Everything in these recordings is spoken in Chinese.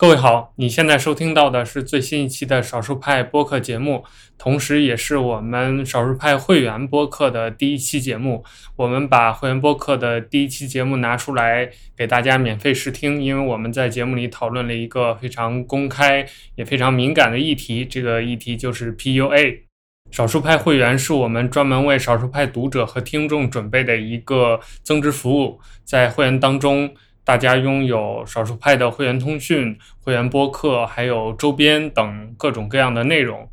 各位好，你现在收听到的是最新一期的少数派播客节目，同时也是我们少数派会员播客的第一期节目。我们把会员播客的第一期节目拿出来给大家免费试听，因为我们在节目里讨论了一个非常公开也非常敏感的议题，这个议题就是 PUA。少数派会员是我们专门为少数派读者和听众准备的一个增值服务，在会员当中。大家拥有少数派的会员通讯、会员播客，还有周边等各种各样的内容。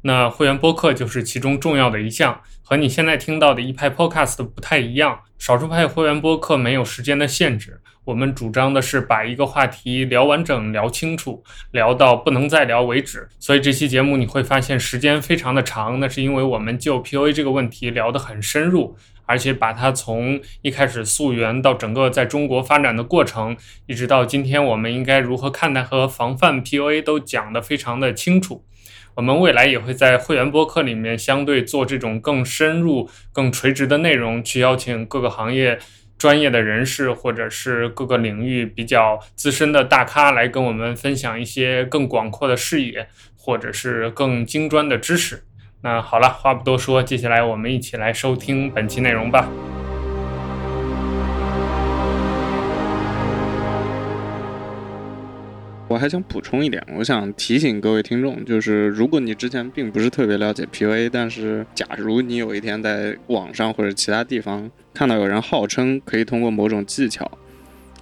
那会员播客就是其中重要的一项，和你现在听到的一派 Podcast 不太一样。少数派会员播客没有时间的限制，我们主张的是把一个话题聊完整、聊清楚，聊到不能再聊为止。所以这期节目你会发现时间非常的长，那是因为我们就 PUA 这个问题聊得很深入。而且把它从一开始溯源到整个在中国发展的过程，一直到今天我们应该如何看待和防范 PUA 都讲得非常的清楚。我们未来也会在会员播客里面相对做这种更深入、更垂直的内容，去邀请各个行业专业的人士或者是各个领域比较资深的大咖来跟我们分享一些更广阔的视野，或者是更精专的知识。那好了，话不多说，接下来我们一起来收听本期内容吧。我还想补充一点，我想提醒各位听众，就是如果你之前并不是特别了解 PUA，但是假如你有一天在网上或者其他地方看到有人号称可以通过某种技巧。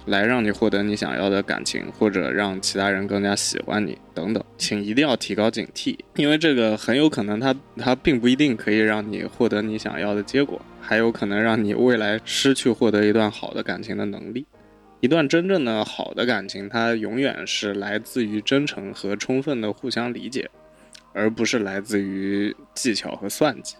来让你获得你想要的感情，或者让其他人更加喜欢你等等，请一定要提高警惕，因为这个很有可能它它并不一定可以让你获得你想要的结果，还有可能让你未来失去获得一段好的感情的能力。一段真正的好的感情，它永远是来自于真诚和充分的互相理解，而不是来自于技巧和算计。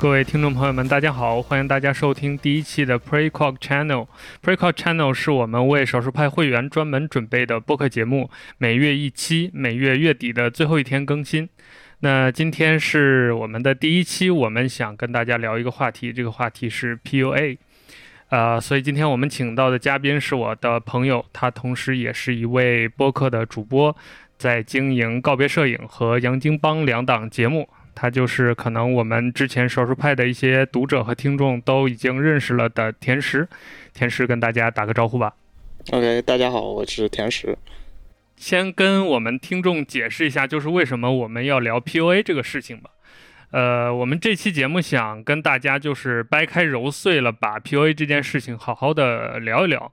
各位听众朋友们，大家好！欢迎大家收听第一期的 Precog Channel。Precog Channel 是我们为少数派会员专门准备的播客节目，每月一期，每月月底的最后一天更新。那今天是我们的第一期，我们想跟大家聊一个话题，这个话题是 PUA。呃，所以今天我们请到的嘉宾是我的朋友，他同时也是一位播客的主播，在经营告别摄影和杨金帮两档节目。他就是可能我们之前少数派的一些读者和听众都已经认识了的甜食，甜食跟大家打个招呼吧。OK，大家好，我是甜食。先跟我们听众解释一下，就是为什么我们要聊 PUA 这个事情吧。呃，我们这期节目想跟大家就是掰开揉碎了，把 PUA 这件事情好好的聊一聊。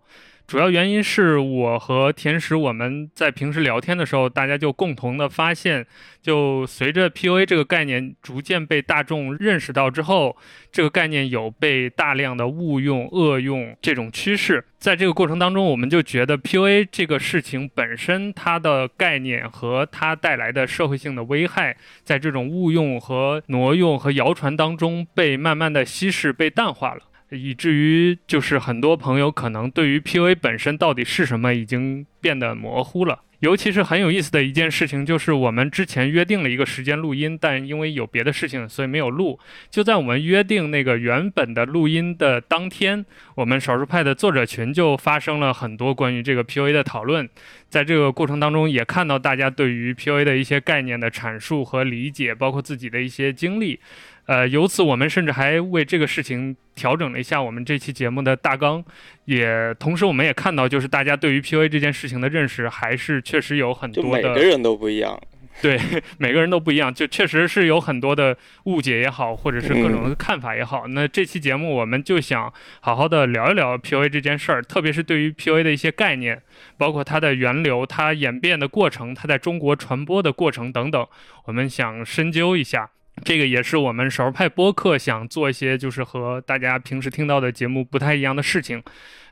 主要原因是我和甜食我们在平时聊天的时候，大家就共同的发现，就随着 PUA 这个概念逐渐被大众认识到之后，这个概念有被大量的误用、恶用这种趋势。在这个过程当中，我们就觉得 PUA 这个事情本身它的概念和它带来的社会性的危害，在这种误用和挪用和谣传当中被慢慢的稀释、被淡化了。以至于就是很多朋友可能对于 PUA 本身到底是什么已经变得模糊了。尤其是很有意思的一件事情，就是我们之前约定了一个时间录音，但因为有别的事情，所以没有录。就在我们约定那个原本的录音的当天，我们少数派的作者群就发生了很多关于这个 PUA 的讨论。在这个过程当中，也看到大家对于 PUA 的一些概念的阐述和理解，包括自己的一些经历。呃，由此我们甚至还为这个事情调整了一下我们这期节目的大纲，也同时我们也看到，就是大家对于 PUA 这件事情的认识还是确实有很多的，每个人都不一样。对，每个人都不一样，就确实是有很多的误解也好，或者是各种的看法也好。那这期节目我们就想好好的聊一聊 PUA 这件事儿，特别是对于 PUA 的一些概念，包括它的源流、它演变的过程、它在中国传播的过程等等，我们想深究一下。这个也是我们少儿派播客想做一些，就是和大家平时听到的节目不太一样的事情。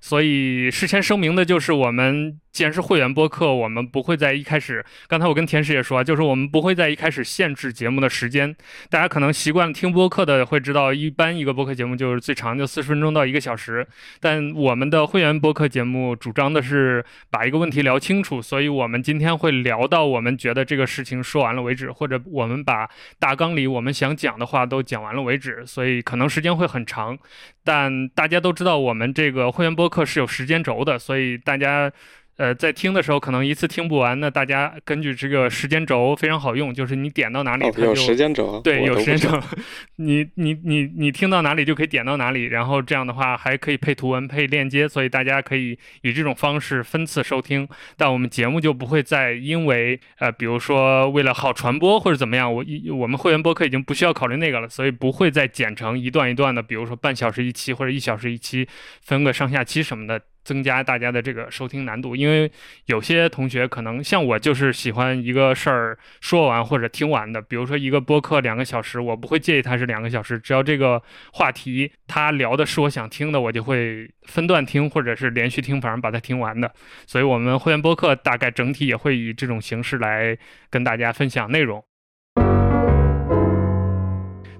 所以事先声明的就是我们。既然是会员播客，我们不会在一开始。刚才我跟田师也说，就是我们不会在一开始限制节目的时间。大家可能习惯听播客的会知道，一般一个播客节目就是最长就四十分钟到一个小时。但我们的会员播客节目主张的是把一个问题聊清楚，所以我们今天会聊到我们觉得这个事情说完了为止，或者我们把大纲里我们想讲的话都讲完了为止。所以可能时间会很长，但大家都知道我们这个会员播客是有时间轴的，所以大家。呃，在听的时候可能一次听不完，那大家根据这个时间轴非常好用，就是你点到哪里，它就有时间轴，对，有时间轴，你你你你听到哪里就可以点到哪里，然后这样的话还可以配图文、配链接，所以大家可以以这种方式分次收听。但我们节目就不会再因为呃，比如说为了好传播或者怎么样，我一我们会员播客已经不需要考虑那个了，所以不会再剪成一段一段的，比如说半小时一期或者一小时一期，分个上下期什么的。增加大家的这个收听难度，因为有些同学可能像我，就是喜欢一个事儿说完或者听完的。比如说一个播客两个小时，我不会介意它是两个小时，只要这个话题他聊的是我想听的，我就会分段听或者是连续听，反正把它听完的。所以，我们会员播客大概整体也会以这种形式来跟大家分享内容。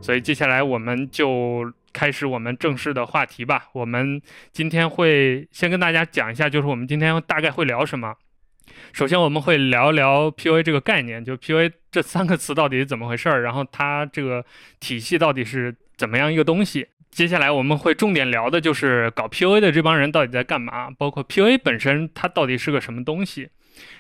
所以，接下来我们就。开始我们正式的话题吧。我们今天会先跟大家讲一下，就是我们今天大概会聊什么。首先，我们会聊聊 PUA 这个概念，就 PUA 这三个词到底是怎么回事儿，然后它这个体系到底是怎么样一个东西。接下来我们会重点聊的就是搞 PUA 的这帮人到底在干嘛，包括 PUA 本身它到底是个什么东西。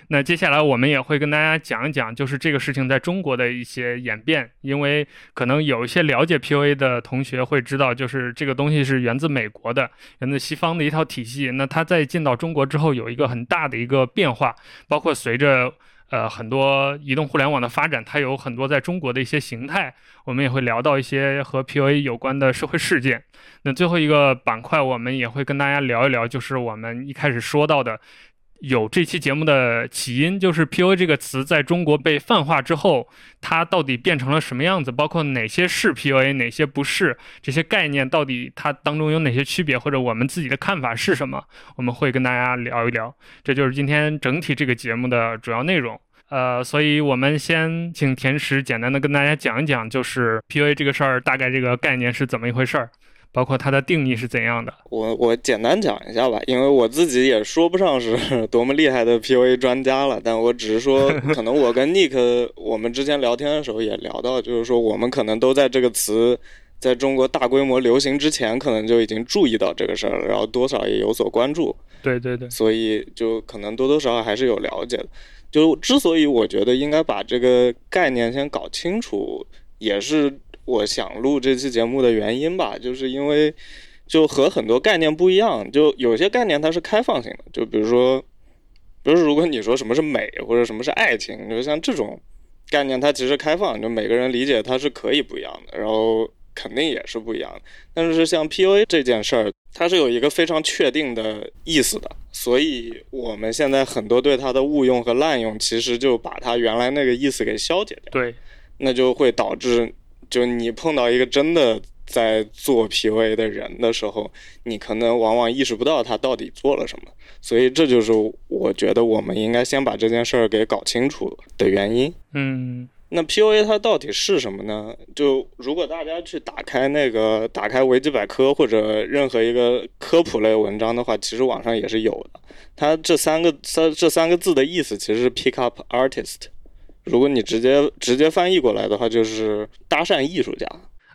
那接下来我们也会跟大家讲一讲，就是这个事情在中国的一些演变，因为可能有一些了解 PUA 的同学会知道，就是这个东西是源自美国的，源自西方的一套体系。那它在进到中国之后，有一个很大的一个变化，包括随着呃很多移动互联网的发展，它有很多在中国的一些形态。我们也会聊到一些和 PUA 有关的社会事件。那最后一个板块，我们也会跟大家聊一聊，就是我们一开始说到的。有这期节目的起因，就是 PUA 这个词在中国被泛化之后，它到底变成了什么样子？包括哪些是 PUA，哪些不是？这些概念到底它当中有哪些区别？或者我们自己的看法是什么？我们会跟大家聊一聊。这就是今天整体这个节目的主要内容。呃，所以我们先请田石简单的跟大家讲一讲，就是 PUA 这个事儿大概这个概念是怎么一回事儿。包括它的定义是怎样的？我我简单讲一下吧，因为我自己也说不上是 多么厉害的 PUA 专家了，但我只是说，可能我跟 Nick 我们之前聊天的时候也聊到，就是说我们可能都在这个词在中国大规模流行之前，可能就已经注意到这个事儿了，然后多少也有所关注。对对对，所以就可能多多少少还是有了解的。就之所以我觉得应该把这个概念先搞清楚，也是。我想录这期节目的原因吧，就是因为就和很多概念不一样，就有些概念它是开放性的，就比如说，比如说如果你说什么是美或者什么是爱情，就像这种概念，它其实开放，就每个人理解它是可以不一样的，然后肯定也是不一样的。但是像 PUA 这件事儿，它是有一个非常确定的意思的，所以我们现在很多对它的误用和滥用，其实就把它原来那个意思给消解掉。对，那就会导致。就你碰到一个真的在做 PUA 的人的时候，你可能往往意识不到他到底做了什么，所以这就是我觉得我们应该先把这件事儿给搞清楚的原因。嗯，那 PUA 它到底是什么呢？就如果大家去打开那个打开维基百科或者任何一个科普类文章的话，其实网上也是有的。它这三个三这三个字的意思其实是 pick up artist。如果你直接直接翻译过来的话，就是搭讪艺术家。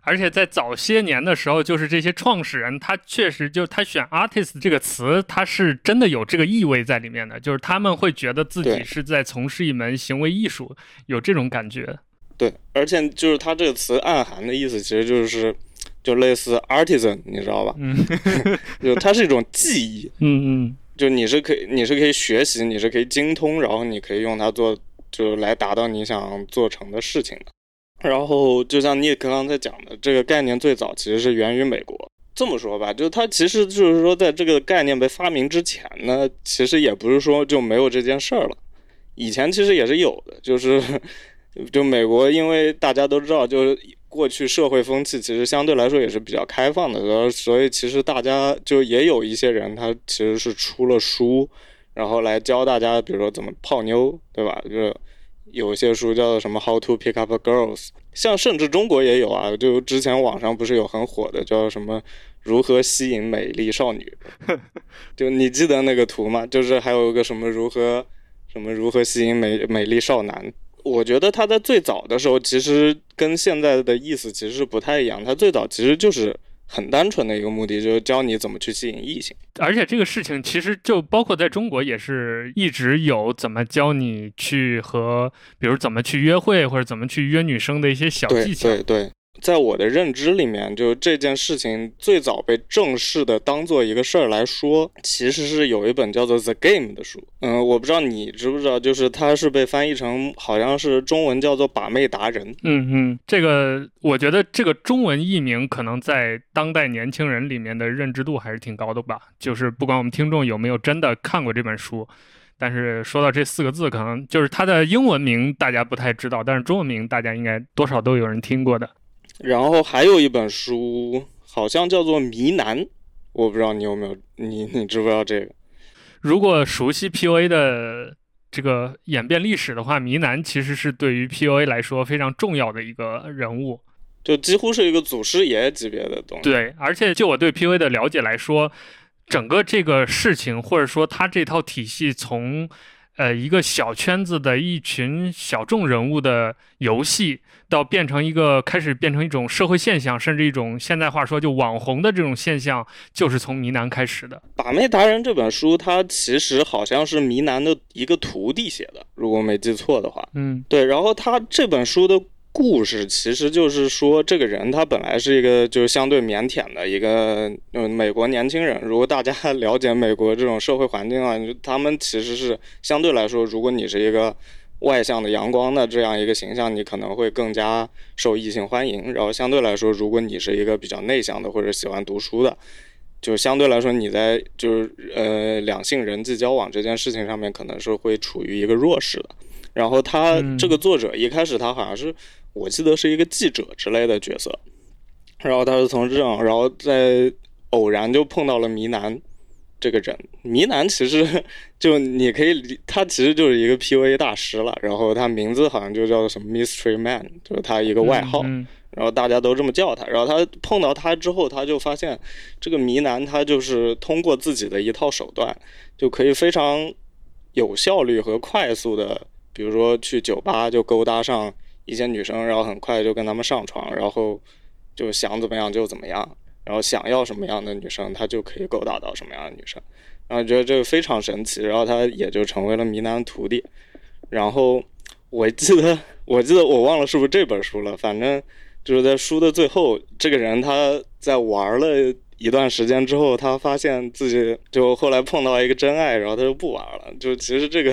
而且在早些年的时候，就是这些创始人，他确实就他选 artist 这个词，他是真的有这个意味在里面的，就是他们会觉得自己是在从事一门行为艺术，有这种感觉。对，而且就是他这个词暗含的意思，其实就是就类似 artisan，你知道吧？嗯，就它是一种技艺。嗯嗯，就你是可以，你是可以学习，你是可以精通，然后你可以用它做。就来达到你想做成的事情的。然后就像你刚刚在讲的，这个概念最早其实是源于美国。这么说吧，就它其实就是说，在这个概念被发明之前呢，其实也不是说就没有这件事儿了。以前其实也是有的，就是 就美国，因为大家都知道，就是过去社会风气其实相对来说也是比较开放的，所以其实大家就也有一些人他其实是出了书，然后来教大家，比如说怎么泡妞，对吧？就是有些书叫做什么 How to Pick Up Girls，像甚至中国也有啊，就之前网上不是有很火的叫什么如何吸引美丽少女，就你记得那个图吗？就是还有一个什么如何什么如何吸引美美丽少男。我觉得他在最早的时候，其实跟现在的意思其实是不太一样。他最早其实就是很单纯的一个目的，就是教你怎么去吸引异性。而且这个事情其实就包括在中国也是一直有怎么教你去和，比如怎么去约会或者怎么去约女生的一些小技巧。对对。在我的认知里面，就这件事情最早被正式的当做一个事儿来说，其实是有一本叫做《The Game》的书。嗯，我不知道你知不知道，就是它是被翻译成好像是中文叫做《把妹达人》。嗯嗯，这个我觉得这个中文译名可能在当代年轻人里面的认知度还是挺高的吧。就是不管我们听众有没有真的看过这本书，但是说到这四个字，可能就是它的英文名大家不太知道，但是中文名大家应该多少都有人听过的。然后还有一本书，好像叫做《迷男》，我不知道你有没有，你你知不知道这个？如果熟悉 PUA 的这个演变历史的话，迷男其实是对于 PUA 来说非常重要的一个人物，就几乎是一个祖师爷级别的东西。对，而且就我对 PUA 的了解来说，整个这个事情或者说他这套体系从。呃，一个小圈子的一群小众人物的游戏，到变成一个开始变成一种社会现象，甚至一种现在话说就网红的这种现象，就是从迷男开始的。《把妹达人》这本书，它其实好像是迷男的一个徒弟写的，如果没记错的话。嗯，对。然后他这本书的。故事其实就是说，这个人他本来是一个就是相对腼腆的一个嗯美国年轻人。如果大家了解美国这种社会环境啊，他们其实是相对来说，如果你是一个外向的、阳光的这样一个形象，你可能会更加受异性欢迎。然后相对来说，如果你是一个比较内向的或者喜欢读书的，就相对来说你在就是呃两性人际交往这件事情上面可能是会处于一个弱势的。然后他这个作者一开始他好像是。我记得是一个记者之类的角色，然后他是从这样，然后在偶然就碰到了迷南这个人。迷南其实就你可以，他其实就是一个 PUA 大师了。然后他名字好像就叫做什么 Mystery Man，就是他一个外号。然后大家都这么叫他。然后他碰到他之后，他就发现这个迷男他就是通过自己的一套手段，就可以非常有效率和快速的，比如说去酒吧就勾搭上。一些女生，然后很快就跟他们上床，然后就想怎么样就怎么样，然后想要什么样的女生，他就可以勾搭到什么样的女生，然后觉得这个非常神奇，然后他也就成为了迷男徒弟。然后我记得，我记得我忘了是不是这本书了，反正就是在书的最后，这个人他在玩了。一段时间之后，他发现自己就后来碰到一个真爱，然后他就不玩了。就其实这个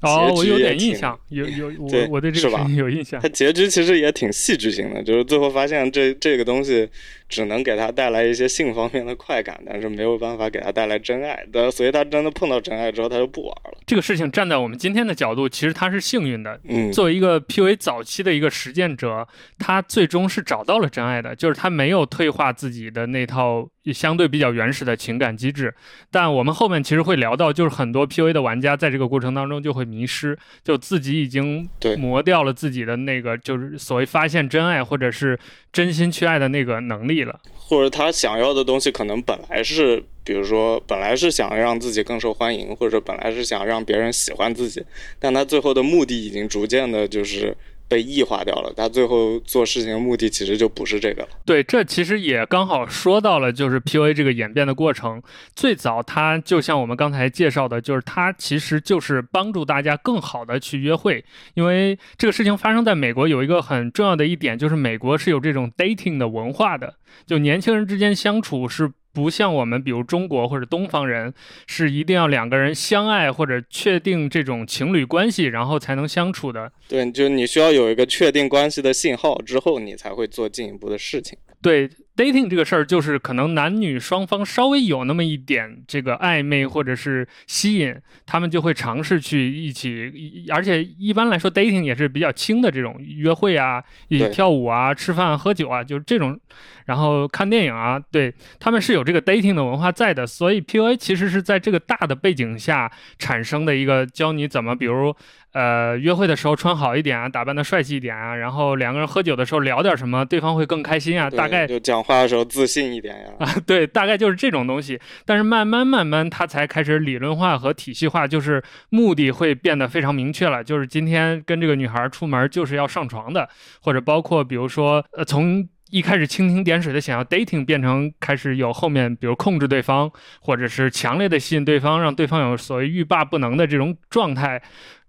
哦，我有点印象，有有 我我对这个有印象。他结局其实也挺戏剧性的，就是最后发现这这个东西只能给他带来一些性方面的快感，但是没有办法给他带来真爱。的，所以他真的碰到真爱之后，他就不玩了。这个事情站在我们今天的角度，其实他是幸运的。嗯，作为一个 PUA 早期的一个实践者，他最终是找到了真爱的，就是他没有退化自己的那套。相对比较原始的情感机制，但我们后面其实会聊到，就是很多 PUA 的玩家在这个过程当中就会迷失，就自己已经磨掉了自己的那个，就是所谓发现真爱或者是真心去爱的那个能力或者他想要的东西可能本来是，比如说本来是想让自己更受欢迎，或者本来是想让别人喜欢自己，但他最后的目的已经逐渐的就是。被异化掉了，他最后做事情的目的其实就不是这个了。对，这其实也刚好说到了，就是 PUA 这个演变的过程。最早，它就像我们刚才介绍的，就是它其实就是帮助大家更好的去约会。因为这个事情发生在美国，有一个很重要的一点，就是美国是有这种 dating 的文化的，就年轻人之间相处是。不像我们，比如中国或者东方人，是一定要两个人相爱或者确定这种情侣关系，然后才能相处的。对，就你需要有一个确定关系的信号之后，你才会做进一步的事情。对，dating 这个事儿，就是可能男女双方稍微有那么一点这个暧昧或者是吸引，他们就会尝试去一起，而且一般来说 dating 也是比较轻的这种约会啊，一起跳舞啊、吃饭、喝酒啊，就是这种，然后看电影啊，对他们是有这个 dating 的文化在的，所以 PUA 其实是在这个大的背景下产生的一个教你怎么，比如。呃，约会的时候穿好一点啊，打扮的帅气一点啊，然后两个人喝酒的时候聊点什么，对方会更开心啊。大概就讲话的时候自信一点呀。啊，对，大概就是这种东西。但是慢慢慢慢，他才开始理论化和体系化，就是目的会变得非常明确了。就是今天跟这个女孩出门就是要上床的，或者包括比如说，呃，从一开始蜻蜓点水的想要 dating 变成开始有后面，比如控制对方，或者是强烈的吸引对方，让对方有所谓欲罢不能的这种状态。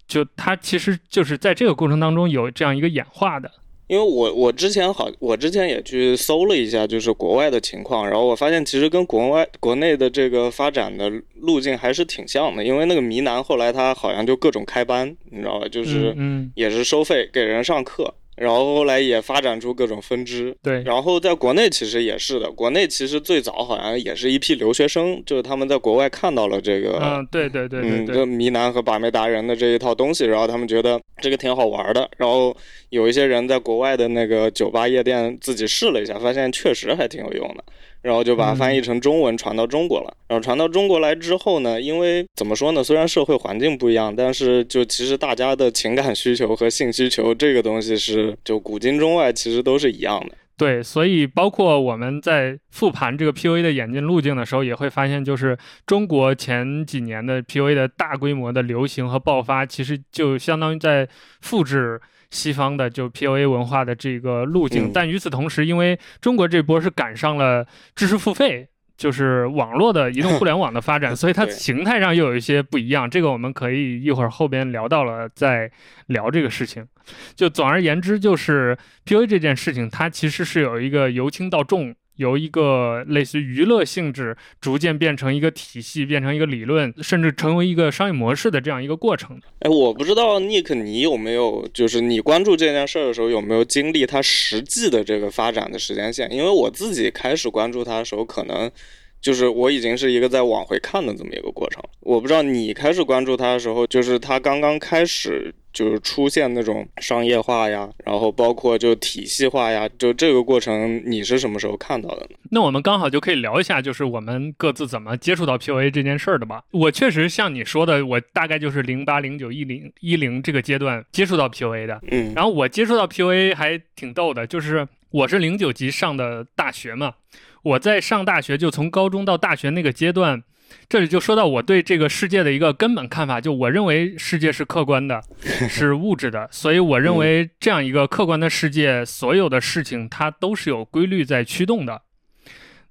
就他其实就是在这个过程当中有这样一个演化的，因为我我之前好，我之前也去搜了一下，就是国外的情况，然后我发现其实跟国外国内的这个发展的路径还是挺像的，因为那个迷男后来他好像就各种开班，你知道吧？就是也是收费给人上课。然后后来也发展出各种分支，对。然后在国内其实也是的，国内其实最早好像也是一批留学生，就是他们在国外看到了这个，嗯，对对对对对，迷男和把妹达人的这一套东西，然后他们觉得这个挺好玩的，然后有一些人在国外的那个酒吧夜店自己试了一下，发现确实还挺有用的。然后就把它翻译成中文传到中国了。然后传到中国来之后呢，因为怎么说呢？虽然社会环境不一样，但是就其实大家的情感需求和性需求这个东西是就古今中外其实都是一样的。对，所以包括我们在复盘这个 PUA 的演进路径的时候，也会发现，就是中国前几年的 PUA 的大规模的流行和爆发，其实就相当于在复制。西方的就 POA 文化的这个路径，但与此同时，因为中国这波是赶上了知识付费，就是网络的移动互联网的发展，所以它形态上又有一些不一样。这个我们可以一会儿后边聊到了再聊这个事情。就总而言之，就是 POA 这件事情，它其实是有一个由轻到重。由一个类似娱乐性质，逐渐变成一个体系，变成一个理论，甚至成为一个商业模式的这样一个过程。哎，我不知道 Nick，你有没有就是你关注这件事儿的时候，有没有经历它实际的这个发展的时间线？因为我自己开始关注它的时候，可能。就是我已经是一个在往回看的这么一个过程，我不知道你开始关注它的时候，就是它刚刚开始就是出现那种商业化呀，然后包括就体系化呀，就这个过程你是什么时候看到的呢？那我们刚好就可以聊一下，就是我们各自怎么接触到 POA 这件事儿的吧。我确实像你说的，我大概就是零八、零九、一零、一零这个阶段接触到 POA 的。嗯，然后我接触到 POA 还挺逗的，就是我是零九级上的大学嘛。我在上大学，就从高中到大学那个阶段，这里就说到我对这个世界的一个根本看法，就我认为世界是客观的，是物质的，所以我认为这样一个客观的世界，所有的事情它都是有规律在驱动的。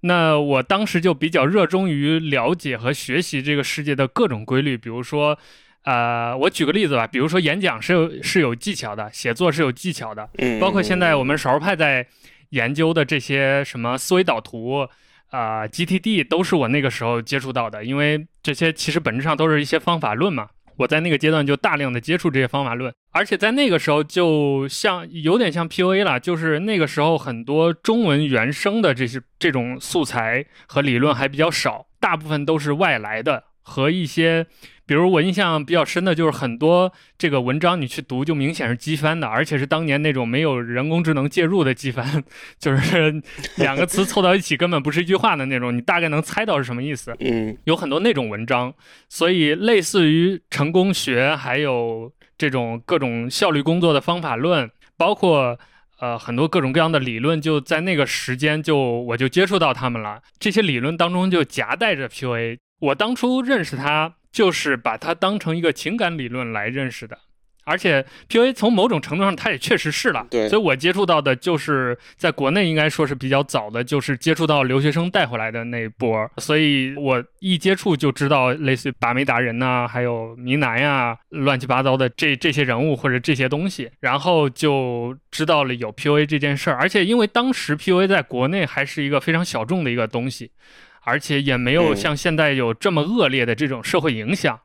那我当时就比较热衷于了解和学习这个世界的各种规律，比如说，呃，我举个例子吧，比如说演讲是有是有技巧的，写作是有技巧的，包括现在我们少数派在。研究的这些什么思维导图啊，GTD 都是我那个时候接触到的，因为这些其实本质上都是一些方法论嘛。我在那个阶段就大量的接触这些方法论，而且在那个时候就像有点像 PUA 了，就是那个时候很多中文原生的这些这种素材和理论还比较少，大部分都是外来的和一些。比如我印象比较深的就是很多这个文章你去读就明显是机翻的，而且是当年那种没有人工智能介入的机翻，就是两个词凑到一起根本不是一句话的那种，你大概能猜到是什么意思。嗯，有很多那种文章，所以类似于成功学，还有这种各种效率工作的方法论，包括呃很多各种各样的理论，就在那个时间就我就接触到他们了。这些理论当中就夹带着 PUA，我当初认识他。就是把他当成一个情感理论来认识的，而且 PUA 从某种程度上它也确实是了。对，所以我接触到的就是在国内应该说是比较早的，就是接触到留学生带回来的那一波，所以我一接触就知道类似于把妹达人呐，还有迷男呀，乱七八糟的这这些人物或者这些东西，然后就知道了有 PUA 这件事儿，而且因为当时 PUA 在国内还是一个非常小众的一个东西。而且也没有像现在有这么恶劣的这种社会影响，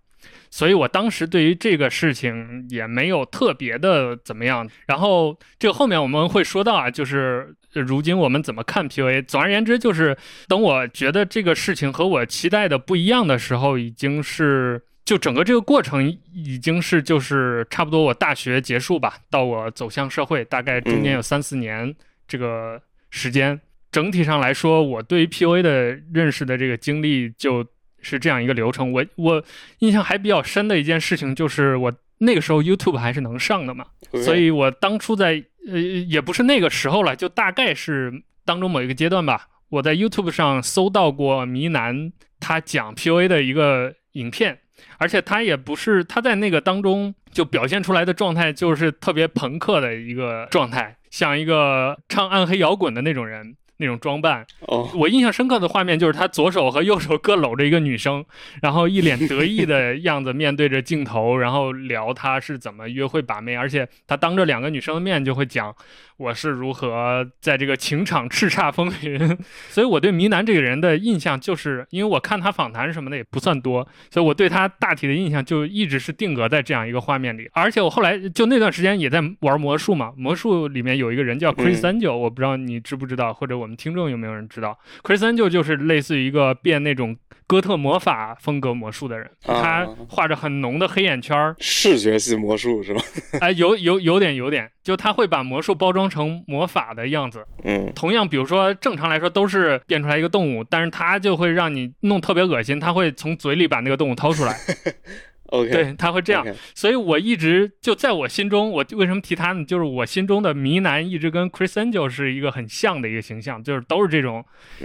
所以我当时对于这个事情也没有特别的怎么样。然后这个后面我们会说到啊，就是如今我们怎么看 PUA。总而言之，就是等我觉得这个事情和我期待的不一样的时候，已经是就整个这个过程已经是就是差不多我大学结束吧，到我走向社会，大概中间有三四年这个时间。整体上来说，我对于 PUA 的认识的这个经历就是这样一个流程。我我印象还比较深的一件事情就是，我那个时候 YouTube 还是能上的嘛，所以我当初在呃也不是那个时候了，就大概是当中某一个阶段吧，我在 YouTube 上搜到过迷男他讲 PUA 的一个影片，而且他也不是他在那个当中就表现出来的状态就是特别朋克的一个状态，像一个唱暗黑摇滚的那种人。那种装扮，哦，我印象深刻的画面就是他左手和右手各搂着一个女生，然后一脸得意的 样子面对着镜头，然后聊他是怎么约会把妹，而且他当着两个女生的面就会讲。我是如何在这个情场叱咤风云？所以我对迷男这个人的印象，就是因为我看他访谈什么的也不算多，所以我对他大体的印象就一直是定格在这样一个画面里。而且我后来就那段时间也在玩魔术嘛，魔术里面有一个人叫 Chris Angel，我不知道你知不知道，或者我们听众有没有人知道，Chris Angel 就是类似于一个变那种。哥特魔法风格魔术的人，他画着很浓的黑眼圈儿视觉系魔术是吧？哎，有有有点有点，就他会把魔术包装成魔法的样子。嗯，同样，比如说正常来说都是变出来一个动物，但是他就会让你弄特别恶心，他会从嘴里把那个动物掏出来。OK，对他会这样，所以我一直就在我心中，我为什么提他呢？就是我心中的迷男一直跟 Chris Angel 是一个很像的一个形象，就是都是这种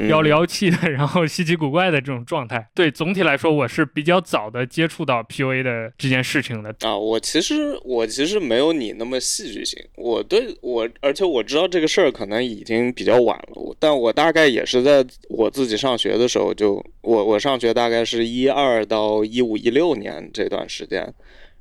妖里妖气的，然后稀奇古怪的这种状态。对，总体来说，我是比较早的接触到 PUA 的这件事情的啊。我其实我其实没有你那么戏剧性，我对我，而且我知道这个事儿可能已经比较晚了，但我大概也是在我自己上学的时候就，我我上学大概是一二到一五一六年这。段时间，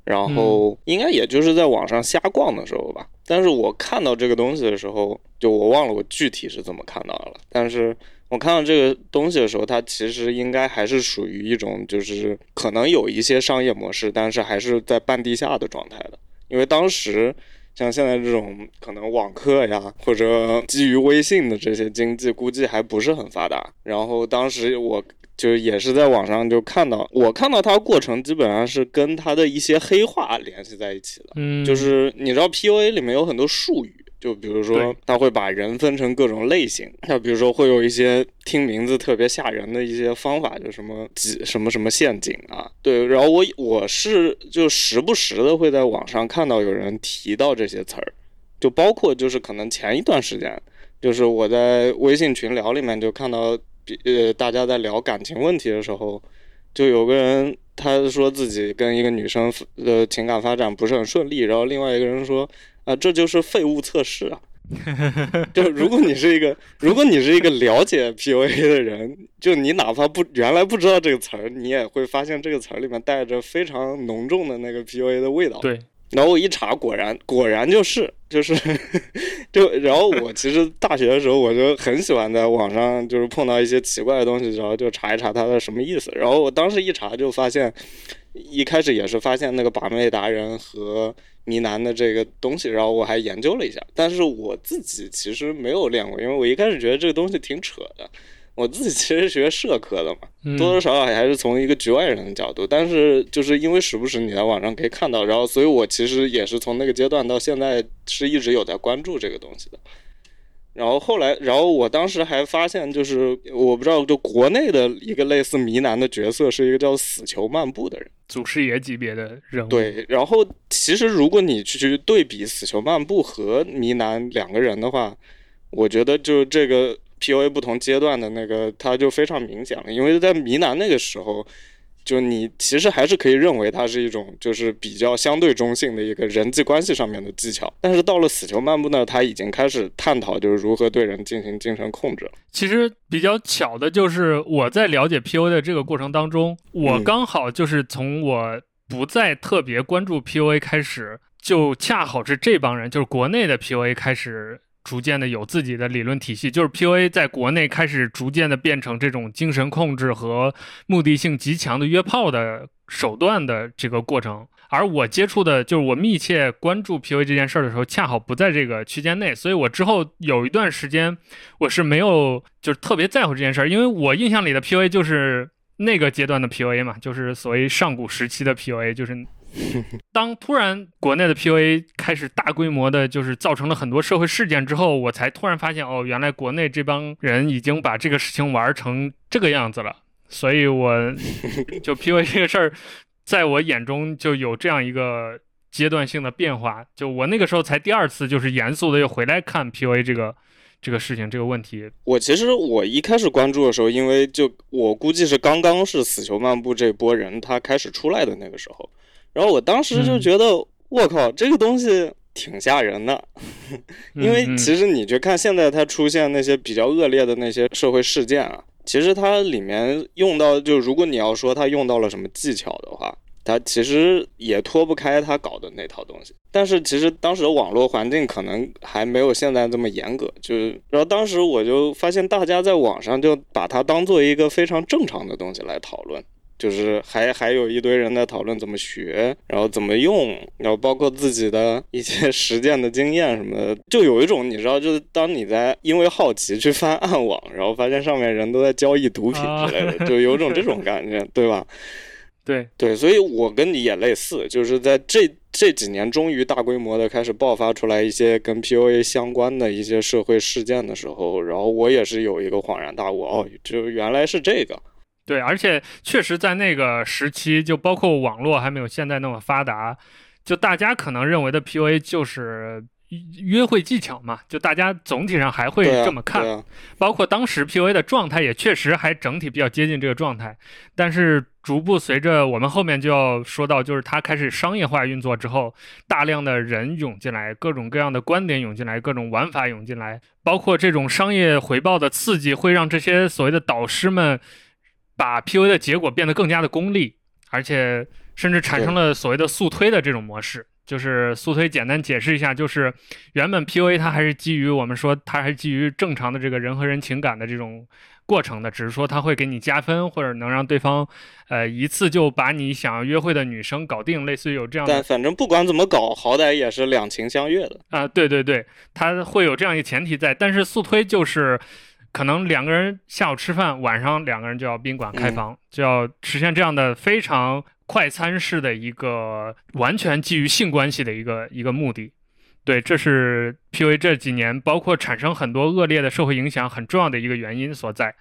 然后应该也就是在网上瞎逛的时候吧。但是我看到这个东西的时候，就我忘了我具体是怎么看到了。但是我看到这个东西的时候，它其实应该还是属于一种，就是可能有一些商业模式，但是还是在半地下的状态的。因为当时像现在这种可能网课呀，或者基于微信的这些经济，估计还不是很发达。然后当时我。就是也是在网上就看到，我看到它过程基本上是跟它的一些黑话联系在一起的。嗯，就是你知道 PUA 里面有很多术语，就比如说他会把人分成各种类型，像比如说会有一些听名字特别吓人的一些方法，就什么几什么什么陷阱啊，对。然后我我是就时不时的会在网上看到有人提到这些词儿，就包括就是可能前一段时间，就是我在微信群聊里面就看到。呃，大家在聊感情问题的时候，就有个人他说自己跟一个女生的情感发展不是很顺利，然后另外一个人说啊，这就是废物测试啊。就如果你是一个，如果你是一个了解 PUA 的人，就你哪怕不原来不知道这个词儿，你也会发现这个词儿里面带着非常浓重的那个 PUA 的味道。对。然后我一查，果然果然就是。就是，就然后我其实大学的时候我就很喜欢在网上就是碰到一些奇怪的东西，然后就查一查它的什么意思。然后我当时一查就发现，一开始也是发现那个把妹达人和迷男的这个东西，然后我还研究了一下，但是我自己其实没有练过，因为我一开始觉得这个东西挺扯的。我自己其实学社科的嘛，多多少少还是从一个局外人的角度，但是就是因为时不时你在网上可以看到，然后所以我其实也是从那个阶段到现在是一直有在关注这个东西的。然后后来，然后我当时还发现，就是我不知道，就国内的一个类似迷男的角色是一个叫死囚漫步的人，祖师爷级别的人物。对，然后其实如果你去对比死囚漫步和迷男两个人的话，我觉得就这个。P.U.A 不同阶段的那个，它就非常明显了。因为在迷男那个时候，就你其实还是可以认为它是一种就是比较相对中性的一个人际关系上面的技巧。但是到了死囚漫步呢，他已经开始探讨就是如何对人进行精神控制了。其实比较巧的就是我在了解 P.U.A 的这个过程当中，我刚好就是从我不再特别关注 P.U.A 开始，就恰好是这帮人，就是国内的 P.U.A 开始。逐渐的有自己的理论体系，就是 PUA 在国内开始逐渐的变成这种精神控制和目的性极强的约炮的手段的这个过程。而我接触的，就是我密切关注 PUA 这件事儿的时候，恰好不在这个区间内，所以我之后有一段时间我是没有就是特别在乎这件事儿，因为我印象里的 PUA 就是那个阶段的 PUA 嘛，就是所谓上古时期的 PUA，就是。当突然国内的 PUA 开始大规模的，就是造成了很多社会事件之后，我才突然发现，哦，原来国内这帮人已经把这个事情玩成这个样子了。所以我 就 PUA 这个事儿，在我眼中就有这样一个阶段性的变化。就我那个时候才第二次，就是严肃的又回来看 PUA 这个这个事情这个问题。我其实我一开始关注的时候，因为就我估计是刚刚是死囚漫步这波人他开始出来的那个时候。然后我当时就觉得，我靠，这个东西挺吓人的，因为其实你去看现在它出现那些比较恶劣的那些社会事件啊，其实它里面用到，就如果你要说它用到了什么技巧的话，它其实也脱不开它搞的那套东西。但是其实当时的网络环境可能还没有现在这么严格，就是，然后当时我就发现大家在网上就把它当做一个非常正常的东西来讨论。就是还还有一堆人在讨论怎么学，然后怎么用，然后包括自己的一些 实践的经验什么的，就有一种你知道，就是当你在因为好奇去翻暗网，然后发现上面人都在交易毒品之类的，就有种这种感觉，对吧？对对，所以我跟你也类似，就是在这这几年终于大规模的开始爆发出来一些跟 PUA 相关的一些社会事件的时候，然后我也是有一个恍然大悟，哦，就原来是这个。对，而且确实在那个时期，就包括网络还没有现在那么发达，就大家可能认为的 PUA 就是约会技巧嘛，就大家总体上还会这么看。包括当时 PUA 的状态也确实还整体比较接近这个状态，但是逐步随着我们后面就要说到，就是它开始商业化运作之后，大量的人涌进来，各种各样的观点涌进来，各种玩法涌进来，包括这种商业回报的刺激，会让这些所谓的导师们。把 PUA 的结果变得更加的功利，而且甚至产生了所谓的速推的这种模式。就是速推，简单解释一下，就是原本 PUA 它还是基于我们说它还是基于正常的这个人和人情感的这种过程的，只是说它会给你加分，或者能让对方呃一次就把你想要约会的女生搞定，类似于有这样的。但反正不管怎么搞，好歹也是两情相悦的啊！对对对，它会有这样一个前提在，但是速推就是。可能两个人下午吃饭，晚上两个人就要宾馆开房，就要实现这样的非常快餐式的一个完全基于性关系的一个一个目的。对，这是 PUA 这几年包括产生很多恶劣的社会影响很重要的一个原因所在。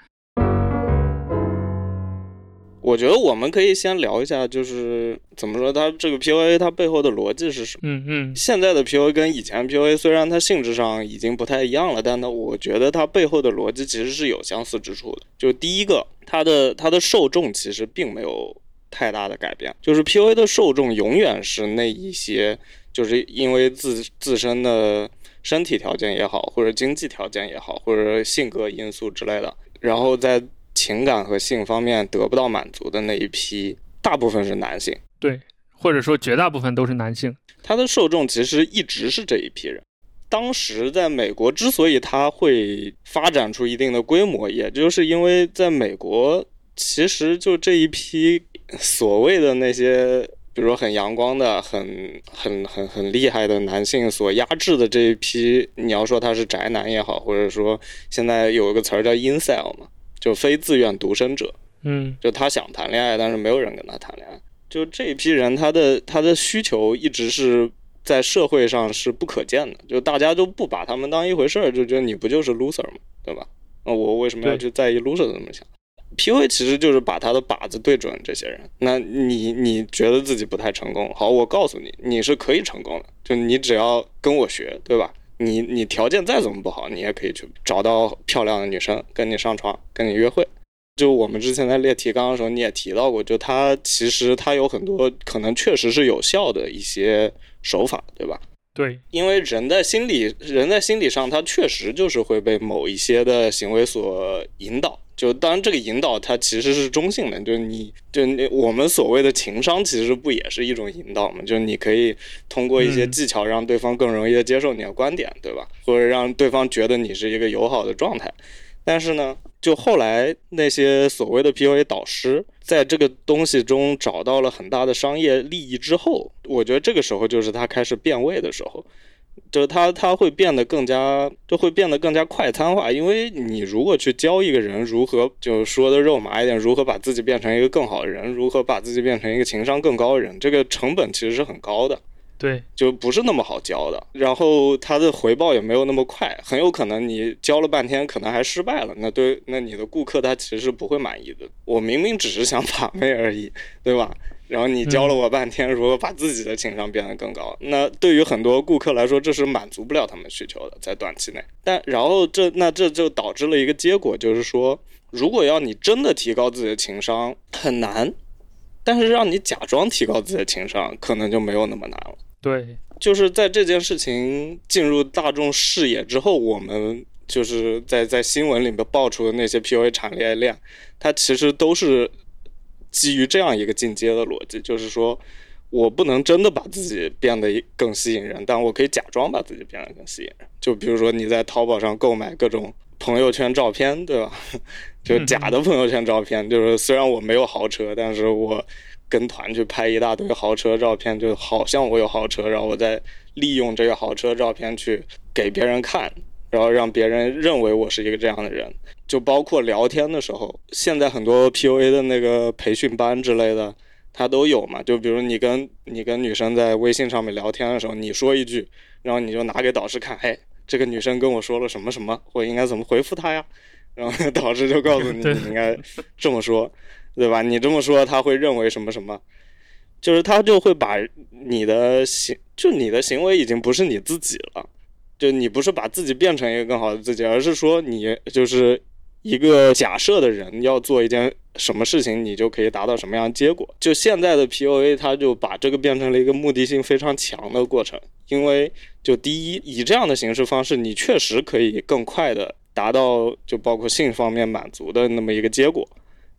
我觉得我们可以先聊一下，就是怎么说，它这个 PUA 它背后的逻辑是什么？嗯嗯。现在的 PUA 跟以前 PUA 虽然它性质上已经不太一样了，但呢，我觉得它背后的逻辑其实是有相似之处的。就第一个，它的它的受众其实并没有太大的改变，就是 PUA 的受众永远是那一些，就是因为自自身的身体条件也好，或者经济条件也好，或者性格因素之类的，然后在。情感和性方面得不到满足的那一批，大部分是男性，对，或者说绝大部分都是男性。他的受众其实一直是这一批人。当时在美国，之所以他会发展出一定的规模，也就是因为在美国，其实就这一批所谓的那些，比如说很阳光的、很很很很厉害的男性所压制的这一批，你要说他是宅男也好，或者说现在有一个词儿叫 incel 嘛。就非自愿独身者，嗯，就他想谈恋爱，但是没有人跟他谈恋爱。就这一批人，他的他的需求一直是在社会上是不可见的，就大家都不把他们当一回事儿，就觉得你不就是 loser 吗？对吧？那我为什么要去在意 loser 怎么想？PUA 其实就是把他的靶子对准这些人。那你你觉得自己不太成功，好，我告诉你，你是可以成功的，就你只要跟我学，对吧？你你条件再怎么不好，你也可以去找到漂亮的女生跟你上床，跟你约会。就我们之前在列提纲的时候，你也提到过，就它其实它有很多可能确实是有效的一些手法，对吧？对，因为人在心理人在心理上，他确实就是会被某一些的行为所引导。就当然这个引导它其实是中性的，就是你就你我们所谓的情商其实不也是一种引导嘛？就是你可以通过一些技巧让对方更容易的接受你的观点，对吧？或者让对方觉得你是一个友好的状态。但是呢，就后来那些所谓的 PUA 导师在这个东西中找到了很大的商业利益之后，我觉得这个时候就是他开始变味的时候。就是他他会变得更加就会变得更加快餐化，因为你如果去教一个人如何就说的肉麻一点，如何把自己变成一个更好的人，如何把自己变成一个情商更高的人，这个成本其实是很高的，对，就不是那么好教的。然后他的回报也没有那么快，很有可能你教了半天，可能还失败了。那对，那你的顾客他其实是不会满意的。我明明只是想把妹而已，对吧？然后你教了我半天，如何把自己的情商变得更高？那对于很多顾客来说，这是满足不了他们需求的，在短期内。但然后这那这就导致了一个结果，就是说，如果要你真的提高自己的情商，很难；但是让你假装提高自己的情商，可能就没有那么难了。对，就是在这件事情进入大众视野之后，我们就是在在新闻里面爆出的那些 PUA 产业链，它其实都是。基于这样一个进阶的逻辑，就是说我不能真的把自己变得更吸引人，但我可以假装把自己变得更吸引人。就比如说你在淘宝上购买各种朋友圈照片，对吧？就假的朋友圈照片，就是虽然我没有豪车，但是我跟团去拍一大堆豪车照片，就好像我有豪车，然后我再利用这个豪车照片去给别人看。然后让别人认为我是一个这样的人，就包括聊天的时候，现在很多 PUA 的那个培训班之类的，它都有嘛。就比如你跟你跟女生在微信上面聊天的时候，你说一句，然后你就拿给导师看，哎，这个女生跟我说了什么什么，我应该怎么回复她呀？然后 导师就告诉你，你应该这么说，对吧？你这么说，他会认为什么什么？就是他就会把你的行，就你的行为已经不是你自己了。就你不是把自己变成一个更好的自己，而是说你就是一个假设的人，要做一件什么事情，你就可以达到什么样的结果。就现在的 POA，它就把这个变成了一个目的性非常强的过程。因为就第一，以这样的形式方式，你确实可以更快的达到就包括性方面满足的那么一个结果。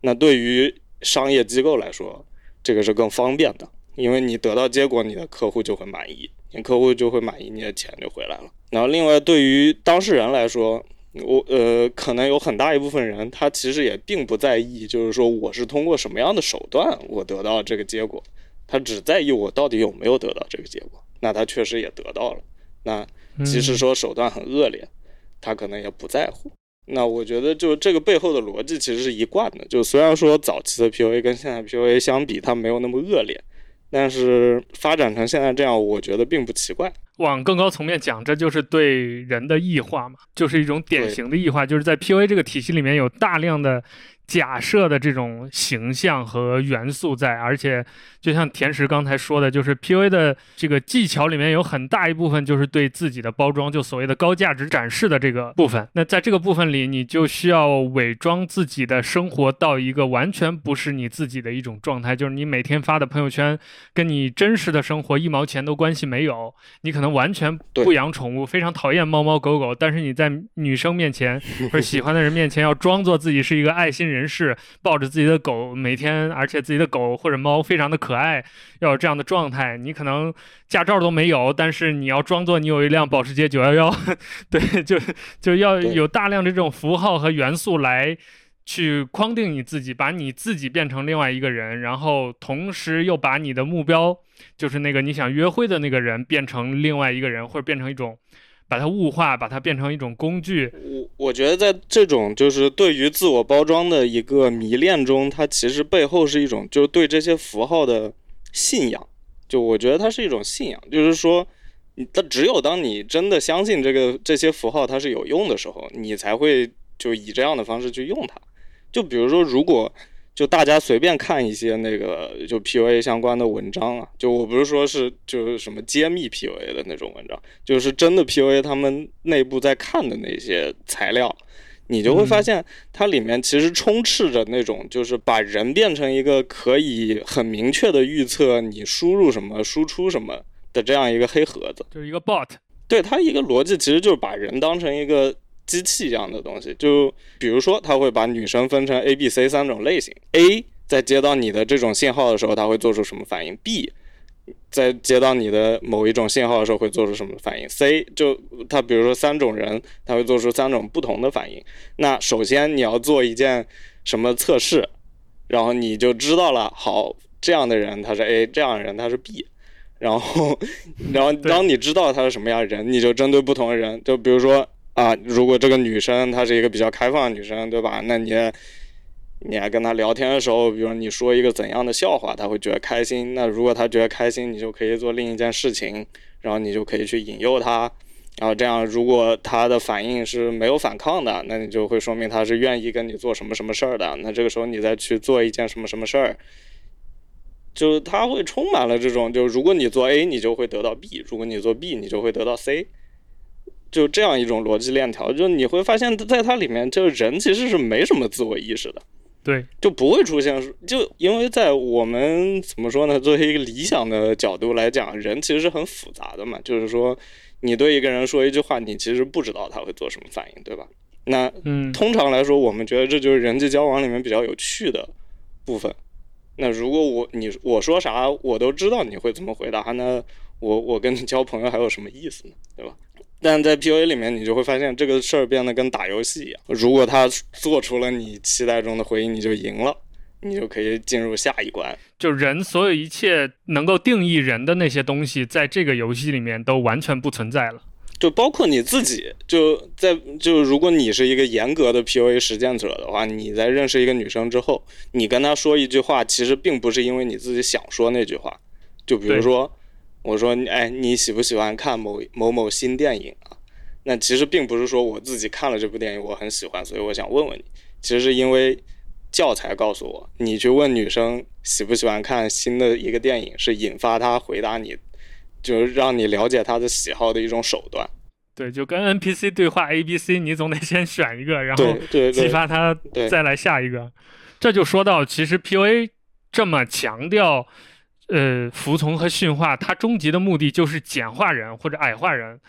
那对于商业机构来说，这个是更方便的，因为你得到结果，你的客户就会满意。你客户就会满意，你的钱就回来了。然后，另外对于当事人来说，我呃，可能有很大一部分人，他其实也并不在意，就是说我是通过什么样的手段我得到这个结果，他只在意我到底有没有得到这个结果。那他确实也得到了。那即使说手段很恶劣，他可能也不在乎。那我觉得，就这个背后的逻辑其实是一贯的。就虽然说早期的 PUA 跟现在 PUA 相比，它没有那么恶劣。但是发展成现在这样，我觉得并不奇怪。往更高层面讲，这就是对人的异化嘛，就是一种典型的异化，就是在 PUA 这个体系里面有大量的。假设的这种形象和元素在，而且就像田石刚才说的，就是 PUA 的这个技巧里面有很大一部分就是对自己的包装，就所谓的高价值展示的这个部分。那在这个部分里，你就需要伪装自己的生活到一个完全不是你自己的一种状态，就是你每天发的朋友圈跟你真实的生活一毛钱都关系没有。你可能完全不养宠物，非常讨厌猫猫狗狗，但是你在女生面前或者喜欢的人面前要装作自己是一个爱心人。人士抱着自己的狗，每天，而且自己的狗或者猫非常的可爱，要有这样的状态。你可能驾照都没有，但是你要装作你有一辆保时捷911，对，就就要有大量的这种符号和元素来去框定你自己，把你自己变成另外一个人，然后同时又把你的目标，就是那个你想约会的那个人，变成另外一个人，或者变成一种。把它物化，把它变成一种工具。我我觉得在这种就是对于自我包装的一个迷恋中，它其实背后是一种就是对这些符号的信仰。就我觉得它是一种信仰，就是说，它只有当你真的相信这个这些符号它是有用的时候，你才会就以这样的方式去用它。就比如说，如果。就大家随便看一些那个就 PUA 相关的文章啊，就我不是说是就是什么揭秘 PUA 的那种文章，就是真的 PUA 他们内部在看的那些材料，你就会发现它里面其实充斥着那种就是把人变成一个可以很明确的预测你输入什么输出什么的这样一个黑盒子，就是一个 bot。对它一个逻辑其实就是把人当成一个机器一样的东西。就比如说，它会把女生分成 A、B、C 三种类型。A 在接到你的这种信号的时候，它会做出什么反应？B 在接到你的某一种信号的时候会做出什么反应？C 就它比如说三种人，他会做出三种不同的反应。那首先你要做一件什么测试，然后你就知道了。好，这样的人他是 A，这样的人他是 B。然后，然后当你知道他是什么样的人，你就针对不同的人，就比如说啊，如果这个女生她是一个比较开放的女生，对吧？那你。你还跟她聊天的时候，比如你说一个怎样的笑话，她会觉得开心。那如果她觉得开心，你就可以做另一件事情，然后你就可以去引诱她。然后这样，如果她的反应是没有反抗的，那你就会说明她是愿意跟你做什么什么事儿的。那这个时候你再去做一件什么什么事儿，就他会充满了这种，就如果你做 A，你就会得到 B；如果你做 B，你就会得到 C。就这样一种逻辑链条，就你会发现在它里面，就人其实是没什么自我意识的。对，就不会出现，就因为在我们怎么说呢？作为一个理想的角度来讲，人其实是很复杂的嘛。就是说，你对一个人说一句话，你其实不知道他会做什么反应，对吧？那嗯，通常来说，我们觉得这就是人际交往里面比较有趣的部分。那如果我你我说啥，我都知道你会怎么回答，那我我跟你交朋友还有什么意思呢？对吧？但在 P U A 里面，你就会发现这个事儿变得跟打游戏一样。如果他做出了你期待中的回应，你就赢了，你就可以进入下一关。就人所有一切能够定义人的那些东西，在这个游戏里面都完全不存在了。就包括你自己，就在就如果你是一个严格的 P U A 实践者的话，你在认识一个女生之后，你跟她说一句话，其实并不是因为你自己想说那句话。就比如说。我说，哎，你喜不喜欢看某某某新电影啊？那其实并不是说我自己看了这部电影我很喜欢，所以我想问问你。其实是因为教材告诉我，你去问女生喜不喜欢看新的一个电影，是引发她回答你，就是让你了解她的喜好的一种手段。对，就跟 NPC 对话 A、B、C，你总得先选一个，然后激发他再来下一个。这就说到，其实 PUA 这么强调。呃，服从和驯化，它终极的目的就是简化人或者矮化人，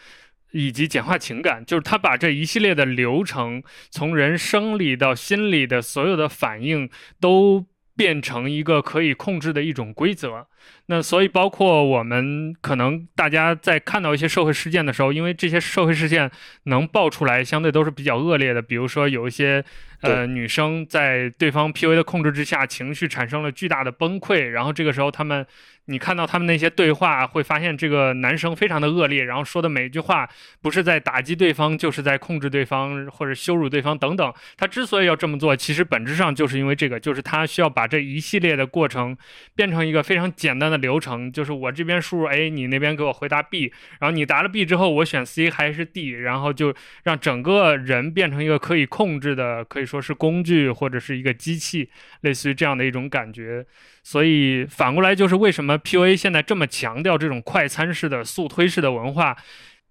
以及简化情感。就是他把这一系列的流程，从人生理到心理的所有的反应，都变成一个可以控制的一种规则。那所以，包括我们可能大家在看到一些社会事件的时候，因为这些社会事件能爆出来，相对都是比较恶劣的。比如说，有一些呃女生在对方 PUA 的控制之下，情绪产生了巨大的崩溃，然后这个时候他们。你看到他们那些对话，会发现这个男生非常的恶劣，然后说的每一句话不是在打击对方，就是在控制对方或者羞辱对方等等。他之所以要这么做，其实本质上就是因为这个，就是他需要把这一系列的过程变成一个非常简单的流程，就是我这边输入 A，你那边给我回答 B，然后你答了 B 之后，我选 C 还是 D，然后就让整个人变成一个可以控制的，可以说是工具或者是一个机器，类似于这样的一种感觉。所以反过来就是为什么 PUA 现在这么强调这种快餐式的速推式的文化，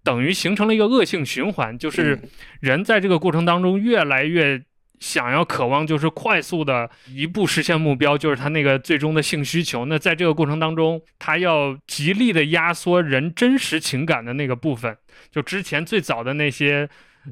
等于形成了一个恶性循环，就是人在这个过程当中越来越想要渴望，就是快速的一步实现目标，就是他那个最终的性需求。那在这个过程当中，他要极力的压缩人真实情感的那个部分，就之前最早的那些。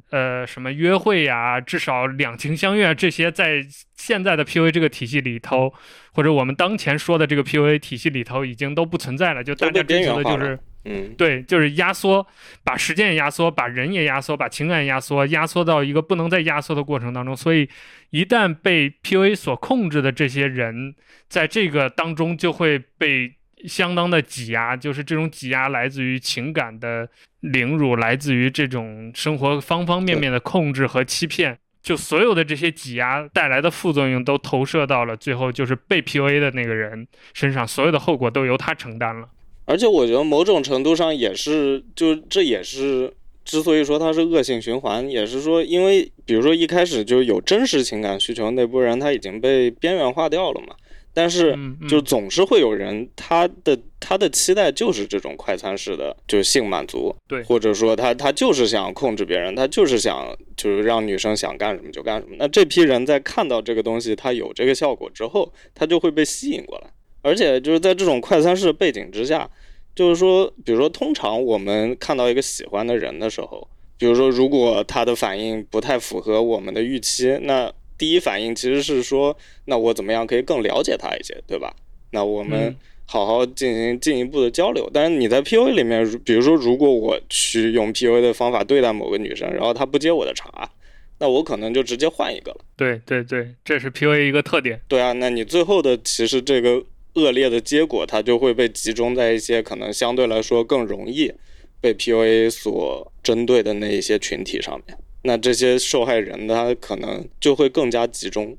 呃，什么约会呀？至少两情相悦这些，在现在的 PUA 这个体系里头，或者我们当前说的这个 PUA 体系里头，已经都不存在了。就大家追求的就是，嗯，对，就是压缩，把时间也压缩，把人也压缩，把情感也压缩，压缩到一个不能再压缩的过程当中。所以，一旦被 PUA 所控制的这些人，在这个当中就会被。相当的挤压，就是这种挤压来自于情感的凌辱，来自于这种生活方方面面的控制和欺骗。就所有的这些挤压带来的副作用，都投射到了最后，就是被 PUA 的那个人身上，所有的后果都由他承担了。而且我觉得某种程度上也是，就这也是之所以说它是恶性循环，也是说，因为比如说一开始就有真实情感需求那波人，他已经被边缘化掉了嘛。但是，就总是会有人，他的他的期待就是这种快餐式的，就是性满足，对，或者说他他就是想控制别人，他就是想就是让女生想干什么就干什么。那这批人在看到这个东西，他有这个效果之后，他就会被吸引过来。而且就是在这种快餐式的背景之下，就是说，比如说，通常我们看到一个喜欢的人的时候，比如说，如果他的反应不太符合我们的预期，那第一反应其实是说，那我怎么样可以更了解他一些，对吧？那我们好好进行进一步的交流。但是你在 PUA 里面，比如说，如果我去用 PUA 的方法对待某个女生，然后她不接我的茬，那我可能就直接换一个了。对对对，这是 PUA 一个特点。对啊，那你最后的其实这个恶劣的结果，它就会被集中在一些可能相对来说更容易被 PUA 所针对的那一些群体上面。那这些受害人他可能就会更加集中。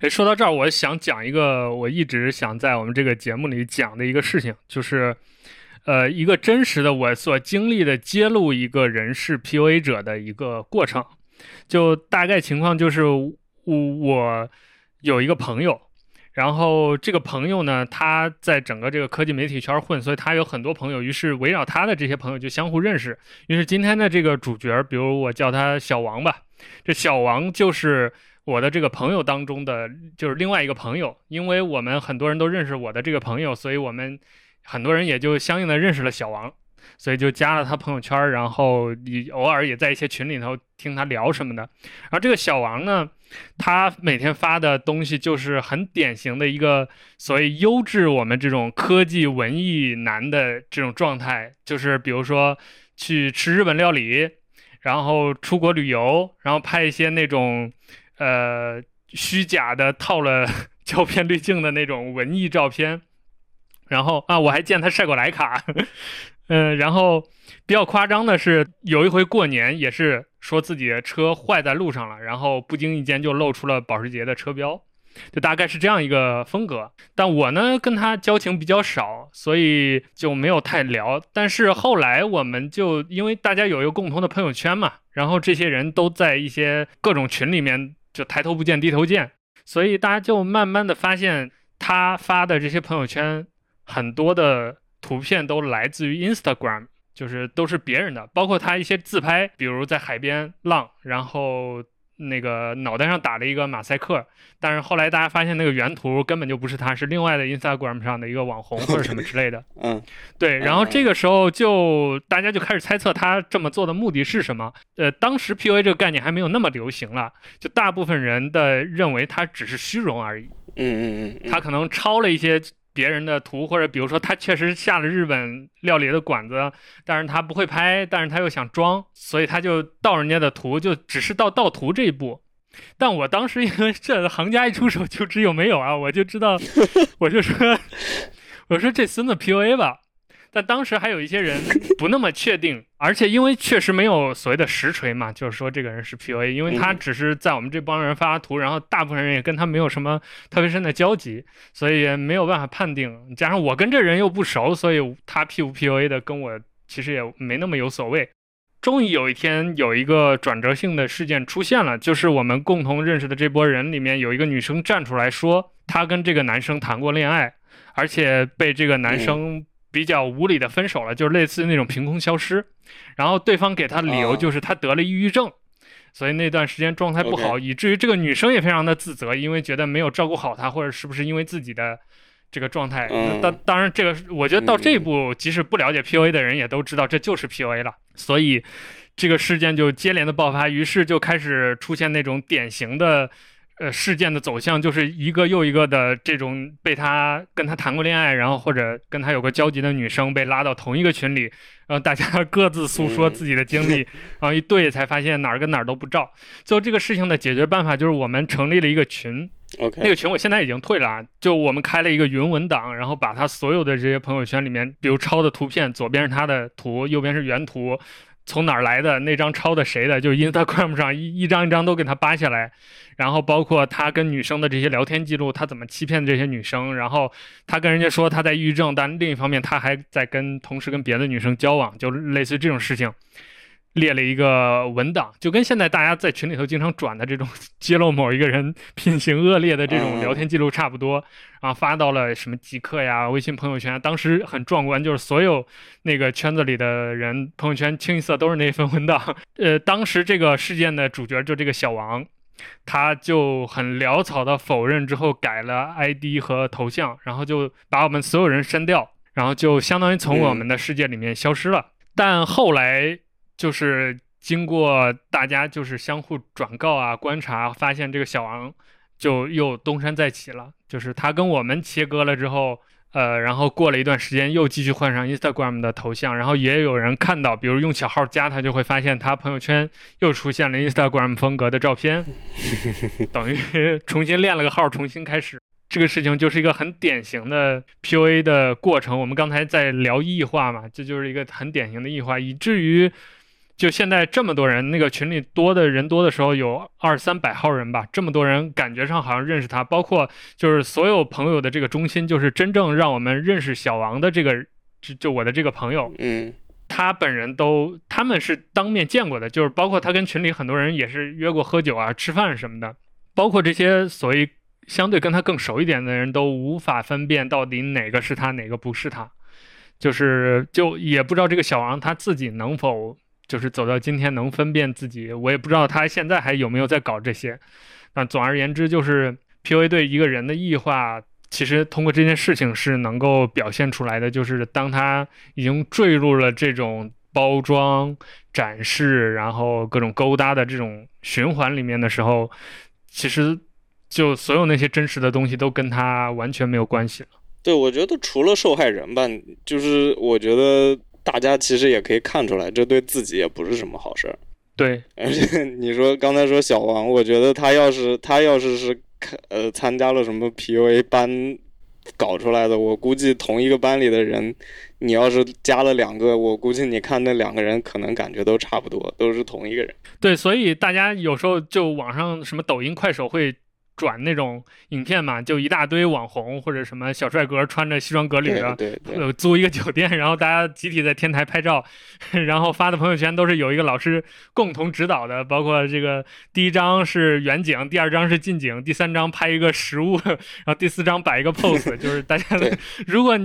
哎，说到这儿，我想讲一个我一直想在我们这个节目里讲的一个事情，就是，呃，一个真实的我所经历的揭露一个人是 PUA 者的一个过程。就大概情况就是，我我有一个朋友。然后这个朋友呢，他在整个这个科技媒体圈混，所以他有很多朋友。于是围绕他的这些朋友就相互认识。于是今天的这个主角，比如我叫他小王吧，这小王就是我的这个朋友当中的就是另外一个朋友。因为我们很多人都认识我的这个朋友，所以我们很多人也就相应的认识了小王。所以就加了他朋友圈，然后你偶尔也在一些群里头听他聊什么的。然后这个小王呢，他每天发的东西就是很典型的一个所谓优质我们这种科技文艺男的这种状态，就是比如说去吃日本料理，然后出国旅游，然后拍一些那种呃虚假的套了 胶片滤镜的那种文艺照片。然后啊，我还见他晒过莱卡。嗯，然后比较夸张的是，有一回过年也是说自己的车坏在路上了，然后不经意间就露出了保时捷的车标，就大概是这样一个风格。但我呢跟他交情比较少，所以就没有太聊。但是后来我们就因为大家有一个共同的朋友圈嘛，然后这些人都在一些各种群里面就抬头不见低头见，所以大家就慢慢的发现他发的这些朋友圈很多的。图片都来自于 Instagram，就是都是别人的，包括他一些自拍，比如在海边浪，然后那个脑袋上打了一个马赛克，但是后来大家发现那个原图根本就不是他，是另外的 Instagram 上的一个网红或者什么之类的。嗯，对，然后这个时候就大家就开始猜测他这么做的目的是什么。呃，当时 PUA 这个概念还没有那么流行了，就大部分人的认为他只是虚荣而已。嗯嗯嗯，他可能抄了一些。别人的图，或者比如说他确实下了日本料理的馆子，但是他不会拍，但是他又想装，所以他就盗人家的图，就只是到盗图这一步。但我当时因为这行家一出手就知有没有啊，我就知道，我就说，我说这孙子 PUA 吧。但当时还有一些人 不那么确定，而且因为确实没有所谓的实锤嘛，就是说这个人是 PUA，因为他只是在我们这帮人发图，然后大部分人也跟他没有什么特别深的交集，所以也没有办法判定。加上我跟这人又不熟，所以他 P 不 PUA 的跟我其实也没那么有所谓。终于有一天有一个转折性的事件出现了，就是我们共同认识的这波人里面有一个女生站出来说，她跟这个男生谈过恋爱，而且被这个男生。比较无理的分手了，就是类似那种凭空消失，然后对方给他的理由就是他得了抑郁症，所以那段时间状态不好，以至于这个女生也非常的自责，因为觉得没有照顾好他，或者是不是因为自己的这个状态。当当然，这个我觉得到这一步，即使不了解 PUA 的人也都知道这就是 PUA 了，所以这个事件就接连的爆发，于是就开始出现那种典型的。呃，事件的走向就是一个又一个的这种被他跟他谈过恋爱，然后或者跟他有过交集的女生被拉到同一个群里，然后大家 各自诉说自己的经历，然后一对才发现哪儿跟哪儿都不照。最后这个事情的解决办法就是我们成立了一个群，OK，那个群我现在已经退了啊，就我们开了一个云文档，然后把他所有的这些朋友圈里面，比如抄的图片，左边是他的图，右边是原图。从哪儿来的那张抄的谁的？就 Instagram 上一 一张一张都给他扒下来，然后包括他跟女生的这些聊天记录，他怎么欺骗这些女生，然后他跟人家说他在抑郁症，但另一方面他还在跟同时跟别的女生交往，就类似这种事情。列了一个文档，就跟现在大家在群里头经常转的这种 揭露某一个人 品行恶劣的这种聊天记录差不多，然后发到了什么极客呀、微信朋友圈，当时很壮观，就是所有那个圈子里的人朋友圈清一色都是那份文档。呃，当时这个事件的主角就这个小王，他就很潦草的否认之后改了 ID 和头像，然后就把我们所有人删掉。然后就相当于从我们的世界里面消失了。但后来就是经过大家就是相互转告啊、观察，发现这个小王就又东山再起了，就是他跟我们切割了之后。呃，然后过了一段时间，又继续换上 Instagram 的头像，然后也有人看到，比如用小号加他，就会发现他朋友圈又出现了 Instagram 风格的照片，等于 重新练了个号，重新开始。这个事情就是一个很典型的 PUA 的过程。我们刚才在聊异化嘛，这就是一个很典型的异化，以至于。就现在这么多人，那个群里多的人多的时候有二三百号人吧，这么多人感觉上好像认识他，包括就是所有朋友的这个中心，就是真正让我们认识小王的这个，就就我的这个朋友，嗯，他本人都他们是当面见过的，就是包括他跟群里很多人也是约过喝酒啊、吃饭什么的，包括这些所谓相对跟他更熟一点的人都无法分辨到底哪个是他，哪个不是他，就是就也不知道这个小王他自己能否。就是走到今天能分辨自己，我也不知道他现在还有没有在搞这些。那总而言之，就是 PUA 对一个人的异化，其实通过这件事情是能够表现出来的。就是当他已经坠入了这种包装、展示，然后各种勾搭的这种循环里面的时候，其实就所有那些真实的东西都跟他完全没有关系了。对，我觉得除了受害人吧，就是我觉得。大家其实也可以看出来，这对自己也不是什么好事儿。对，而 且你说刚才说小王，我觉得他要是他要是是呃参加了什么 PUA 班搞出来的，我估计同一个班里的人，你要是加了两个，我估计你看那两个人可能感觉都差不多，都是同一个人。对，所以大家有时候就网上什么抖音、快手会。转那种影片嘛，就一大堆网红或者什么小帅哥穿着西装革履的，呃，租一个酒店，然后大家集体在天台拍照，然后发的朋友圈都是有一个老师共同指导的，包括这个第一张是远景，第二张是近景，第三张拍一个实物，然后第四张摆一个 pose，就是大家 如果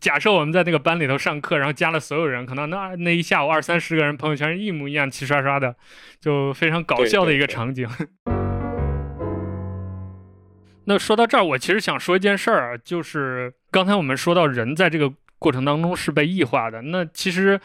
假设我们在那个班里头上课，然后加了所有人，可能那那一下午二三十个人朋友圈一模一样，齐刷刷的，就非常搞笑的一个场景。那说到这儿，我其实想说一件事儿啊，就是刚才我们说到人在这个过程当中是被异化的。那其实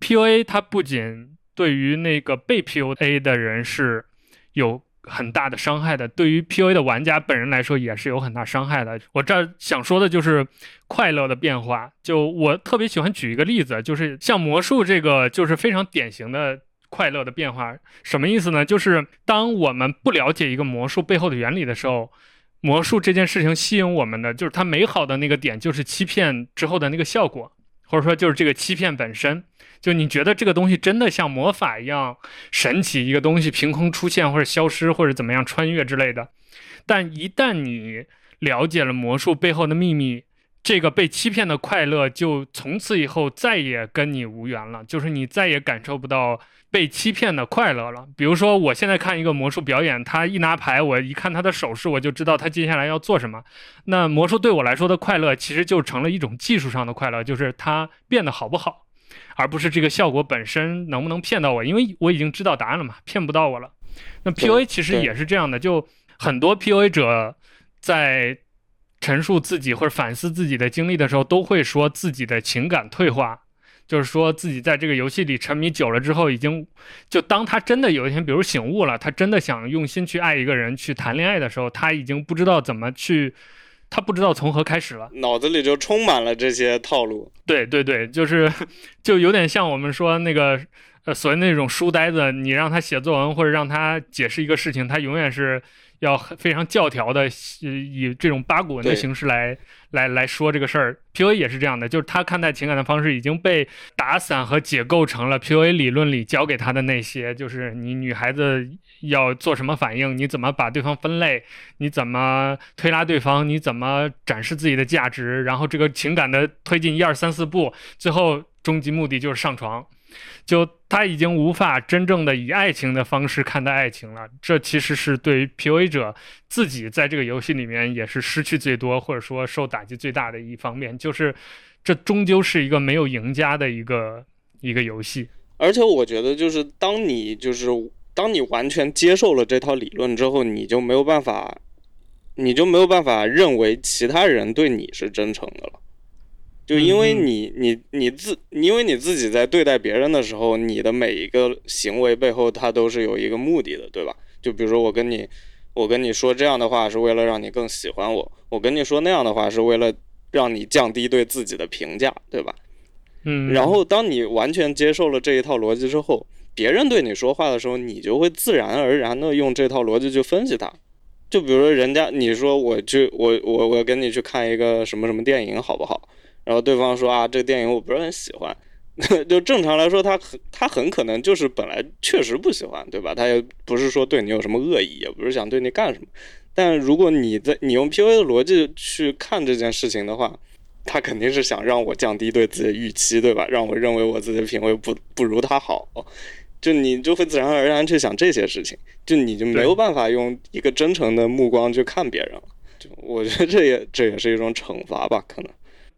PUA 它不仅对于那个被 PUA 的人是有很大的伤害的，对于 PUA 的玩家本人来说也是有很大伤害的。我这儿想说的就是快乐的变化。就我特别喜欢举一个例子，就是像魔术这个，就是非常典型的快乐的变化。什么意思呢？就是当我们不了解一个魔术背后的原理的时候。魔术这件事情吸引我们的就是它美好的那个点，就是欺骗之后的那个效果，或者说就是这个欺骗本身。就你觉得这个东西真的像魔法一样神奇，一个东西凭空出现或者消失或者怎么样穿越之类的。但一旦你了解了魔术背后的秘密，这个被欺骗的快乐就从此以后再也跟你无缘了，就是你再也感受不到。被欺骗的快乐了。比如说，我现在看一个魔术表演，他一拿牌，我一看他的手势，我就知道他接下来要做什么。那魔术对我来说的快乐，其实就成了一种技术上的快乐，就是它变得好不好，而不是这个效果本身能不能骗到我，因为我已经知道答案了嘛，骗不到我了。那 PUA 其实也是这样的，就很多 PUA 者在陈述自己或者反思自己的经历的时候，都会说自己的情感退化。就是说自己在这个游戏里沉迷久了之后，已经就当他真的有一天，比如醒悟了，他真的想用心去爱一个人，去谈恋爱的时候，他已经不知道怎么去，他不知道从何开始了，脑子里就充满了这些套路。对对对，就是就有点像我们说那个呃所谓那种书呆子，你让他写作文或者让他解释一个事情，他永远是。要非常教条的，以这种八股文的形式来来来说这个事儿。P U A 也是这样的，就是他看待情感的方式已经被打散和解构成了 P U A 理论里教给他的那些，就是你女孩子要做什么反应，你怎么把对方分类，你怎么推拉对方，你怎么展示自己的价值，然后这个情感的推进一二三四步，最后终极目的就是上床。就他已经无法真正的以爱情的方式看待爱情了，这其实是对于 PUA 者自己在这个游戏里面也是失去最多或者说受打击最大的一方面，就是这终究是一个没有赢家的一个一个游戏。而且我觉得，就是当你就是当你完全接受了这套理论之后，你就没有办法，你就没有办法认为其他人对你是真诚的了。就因为你你你自因为你自己在对待别人的时候，你的每一个行为背后，它都是有一个目的的，对吧？就比如说我跟你我跟你说这样的话，是为了让你更喜欢我；我跟你说那样的话，是为了让你降低对自己的评价，对吧？嗯，然后当你完全接受了这一套逻辑之后，别人对你说话的时候，你就会自然而然的用这套逻辑去分析它。就比如说人家你说我去我我我跟你去看一个什么什么电影好不好？然后对方说啊，这个电影我不是很喜欢，就正常来说，他很他很可能就是本来确实不喜欢，对吧？他也不是说对你有什么恶意，也不是想对你干什么。但如果你在你用 PUA 的逻辑去看这件事情的话，他肯定是想让我降低对自己的预期，对吧？让我认为我自己的品味不不如他好，就你就会自然而然去想这些事情，就你就没有办法用一个真诚的目光去看别人了。就我觉得这也这也是一种惩罚吧，可能。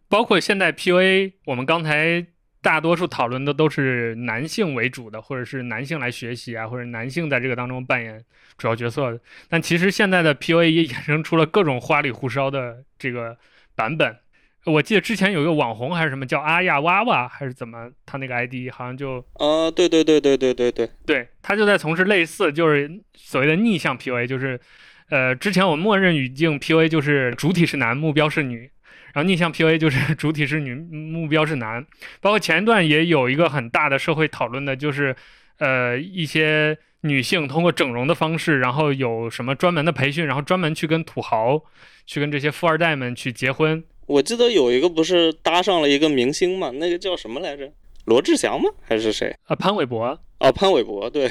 包括现在 PUA，我们刚才大多数讨论的都是男性为主的，或者是男性来学习啊，或者男性在这个当中扮演主要角色的。但其实现在的 PUA 也衍生出了各种花里胡哨的这个版本。我记得之前有一个网红还是什么叫阿亚娃娃还是怎么，他那个 ID 好像就啊，对对对对对对对，对他就在从事类似就是所谓的逆向 PUA，就是呃，之前我默认语境 PUA 就是主体是男，目标是女。然后逆向 PUA 就是 主体是女，目标是男。包括前一段也有一个很大的社会讨论的，就是呃一些女性通过整容的方式，然后有什么专门的培训，然后专门去跟土豪，去跟这些富二代们去结婚。我记得有一个不是搭上了一个明星嘛，那个叫什么来着？罗志祥吗？还是谁？啊，潘玮柏。哦，潘玮柏，对，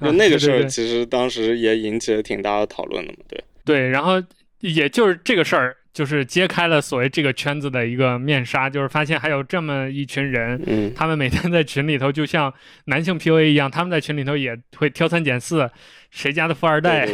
就那个事儿，其实当时也引起了挺大的讨论的嘛，对。对，然后也就是这个事儿。就是揭开了所谓这个圈子的一个面纱，就是发现还有这么一群人，嗯，他们每天在群里头就像男性 PUA 一样，他们在群里头也会挑三拣四，谁家的富二代，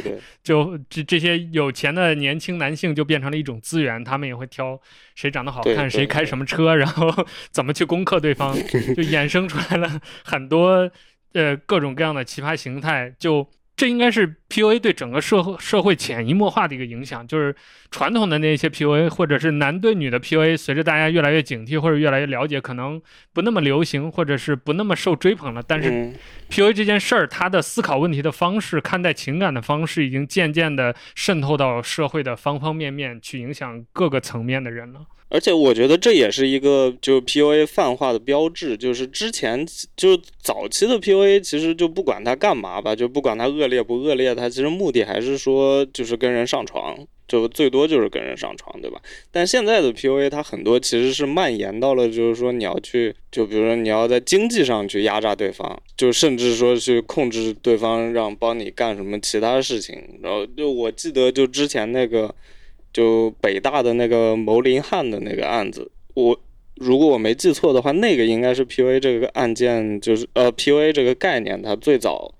就这这些有钱的年轻男性就变成了一种资源，他们也会挑谁长得好看，谁开什么车，然后怎么去攻克对方，就衍生出来了很多呃各种各样的奇葩形态，就。这应该是 PUA 对整个社会社会潜移默化的一个影响，就是传统的那些 PUA，或者是男对女的 PUA，随着大家越来越警惕或者越来越了解，可能不那么流行，或者是不那么受追捧了。但是 PUA 这件事儿，他的思考问题的方式、看待情感的方式，已经渐渐的渗透到社会的方方面面，去影响各个层面的人了。而且我觉得这也是一个就 PUA 泛化的标志，就是之前就早期的 PUA，其实就不管他干嘛吧，就不管他恶劣不恶劣，他其实目的还是说就是跟人上床，就最多就是跟人上床，对吧？但现在的 PUA，它很多其实是蔓延到了，就是说你要去，就比如说你要在经济上去压榨对方，就甚至说去控制对方，让帮你干什么其他事情。然后就我记得就之前那个。就北大的那个牟林汉的那个案子，我如果我没记错的话，那个应该是 PUA 这个案件，就是呃 PUA 这个概念，它最早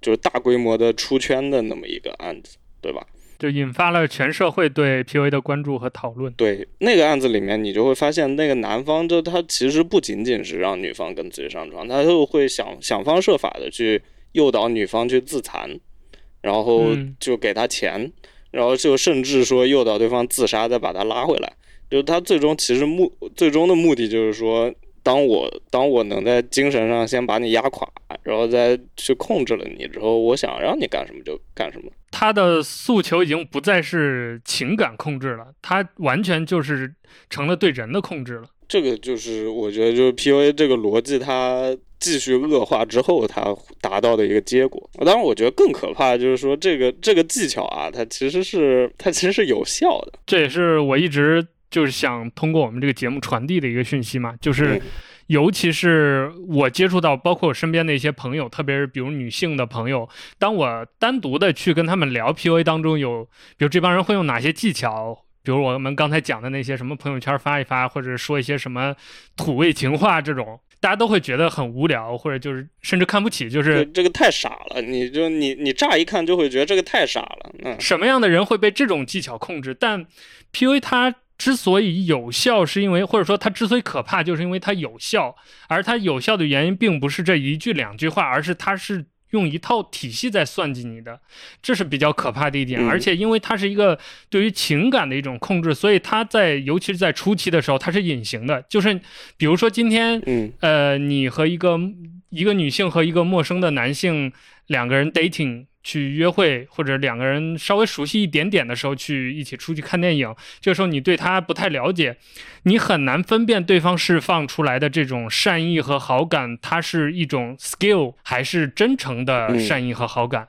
就是大规模的出圈的那么一个案子，对吧？就引发了全社会对 PUA 的关注和讨论。对那个案子里面，你就会发现，那个男方就他其实不仅仅是让女方跟自己上床，他就会想想方设法的去诱导女方去自残，然后就给他钱。然后就甚至说诱导对方自杀，再把他拉回来。就是他最终其实目最终的目的就是说，当我当我能在精神上先把你压垮，然后再去控制了你之后，我想让你干什么就干什么。他的诉求已经不再是情感控制了，他完全就是成了对人的控制了。这个就是我觉得就是 PUA 这个逻辑，它。继续恶化之后，它达到的一个结果。当然，我觉得更可怕就是说，这个这个技巧啊，它其实是它其实是有效的。这也是我一直就是想通过我们这个节目传递的一个讯息嘛，就是尤其是我接触到，包括我身边的一些朋友，特别是比如女性的朋友，当我单独的去跟他们聊 PUA 当中有，比如这帮人会用哪些技巧，比如我们刚才讲的那些什么朋友圈发一发，或者说一些什么土味情话这种。大家都会觉得很无聊，或者就是甚至看不起，就是这个太傻了。你就你你乍一看就会觉得这个太傻了。嗯，什么样的人会被这种技巧控制？但 PUA 它之所以有效，是因为或者说它之所以可怕，就是因为它有效。而它有效的原因，并不是这一句两句话，而是它是用一套体系在算计你的，这是比较可怕的一点。嗯而且因为它是一个对于情感的一种控制，所以它在尤其是在初期的时候，它是隐形的。就是比如说今天，嗯呃，你和一个一个女性和一个陌生的男性两个人 dating 去约会，或者两个人稍微熟悉一点点的时候去一起出去看电影，这个时候你对他不太了解，你很难分辨对方释放出来的这种善意和好感，它是一种 skill 还是真诚的嗯善意和好感。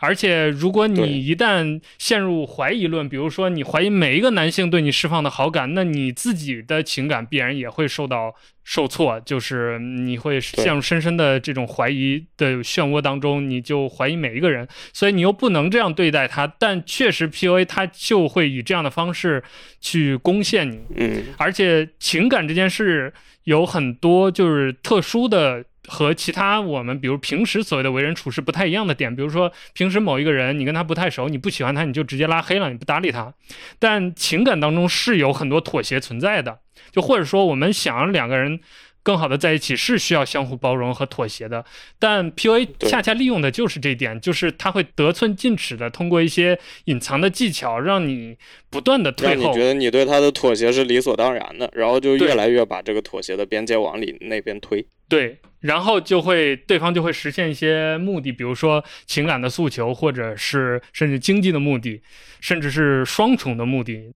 而且，如果你一旦陷入怀疑论，比如说你怀疑每一个男性对你释放的好感，那你自己的情感必然也会受到受挫，就是你会陷入深深的这种怀疑的漩涡当中，你就怀疑每一个人，所以你又不能这样对待他。但确实，PUA 他就会以这样的方式去攻陷你，嗯而且情感这件事有很多就是特殊的。和其他我们比如平时所谓的为人处事不太一样的点，比如说平时某一个人你跟他不太熟，你不喜欢他，你就直接拉黑了，你不搭理他。但情感当中是有很多妥协存在的，就或者说我们想让两个人更好的在一起是需要相互包容和妥协的。但 PUA 对恰恰利用的就是这一点，就是他会得寸进尺的通过一些隐藏的技巧，让你不断的退后你觉。得你对他的妥协是理所当然的，然后就越来越把这个妥协的边界往里那边推。对，然后就会对方就会实现一些目的，比如说情感的诉求，或者是甚至经济的目的，甚至是双重的目的。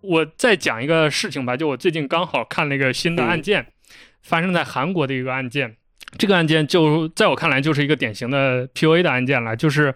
我再讲一个事情吧，就我最近刚好看了一个新的案件，发生在韩国的一个案件。这个案件就在我看来就是一个典型的 PUA 的案件了，就是，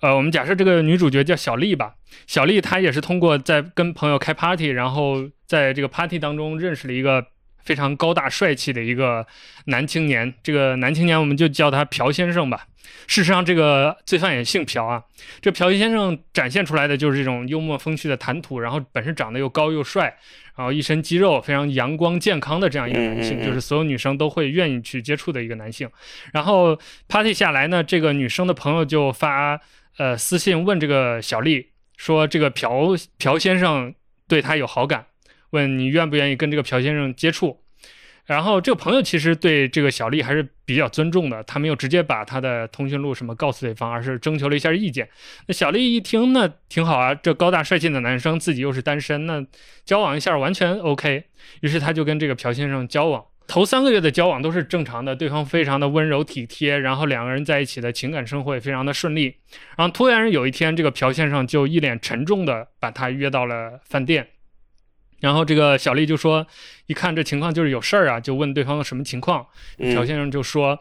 呃，我们假设这个女主角叫小丽吧，小丽她也是通过在跟朋友开 party，然后在这个 party 当中认识了一个非常高大帅气的一个男青年，这个男青年我们就叫他朴先生吧。事实上，这个罪犯也姓朴啊。这朴先生展现出来的就是这种幽默风趣的谈吐，然后本身长得又高又帅，然后一身肌肉，非常阳光健康的这样一个男性，就是所有女生都会愿意去接触的一个男性。然后 party 下来呢，这个女生的朋友就发呃私信问这个小丽说，这个朴朴先生对她有好感，问你愿不愿意跟这个朴先生接触。然后这个朋友其实对这个小丽还是比较尊重的，他没有直接把他的通讯录什么告诉对方，而是征求了一下意见。那小丽一听，那挺好啊，这高大帅气的男生自己又是单身，那交往一下完全 OK。于是他就跟这个朴先生交往。头三个月的交往都是正常的，对方非常的温柔体贴，然后两个人在一起的情感生活也非常的顺利。然后突然有一天，这个朴先生就一脸沉重的把他约到了饭店。然后这个小丽就说：“一看这情况就是有事儿啊，就问对方什么情况。嗯朴先生就说：“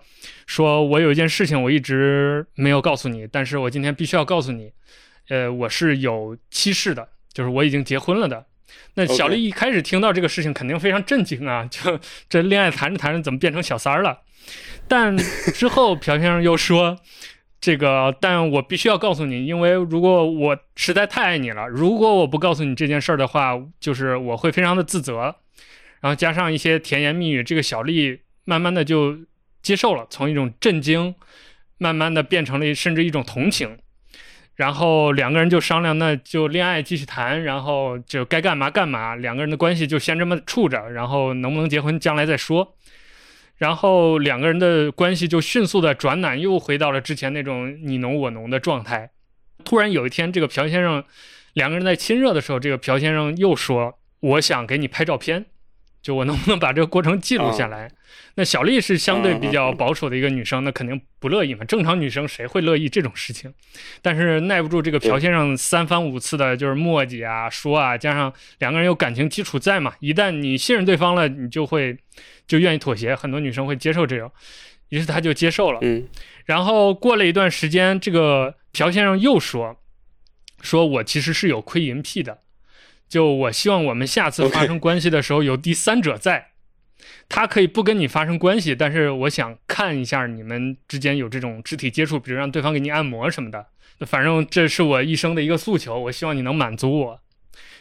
说我有一件事情我一直没有告诉你，但是我今天必须要告诉你，呃，我是有妻室的，就是我已经结婚了的。”那小丽一开始听到这个事情，肯定非常震惊啊！就这恋爱谈着谈着，怎么变成小三儿了？但之后朴先生又说：“这个，但我必须要告诉你，因为如果我实在太爱你了，如果我不告诉你这件事儿的话，就是我会非常的自责。”然后加上一些甜言蜜语，这个小丽慢慢的就接受了，从一种震惊，慢慢的变成了甚至一种同情。然后两个人就商量，那就恋爱继续谈，然后就该干嘛干嘛，两个人的关系就先这么处着，然后能不能结婚将来再说。然后两个人的关系就迅速的转暖，又回到了之前那种你侬我侬的状态。突然有一天，这个朴先生两个人在亲热的时候，这个朴先生又说：“我想给你拍照片，就我能不能把这个过程记录下来？”那小丽是相对比较保守的一个女生，那肯定不乐意嘛。正常女生谁会乐意这种事情？但是耐不住这个朴先生三番五次的就是磨叽啊、说啊，加上两个人有感情基础在嘛，一旦你信任对方了，你就会就愿意妥协，很多女生会接受这种，于是她就接受了。嗯然后过了一段时间，这个朴先生又说：“说我其实是有窥淫癖的，就我希望我们下次发生关系的时候有第三者在。他可以不跟你发生关系，但是我想看一下你们之间有这种肢体接触，比如让对方给你按摩什么的。反正这是我一生的一个诉求，我希望你能满足我。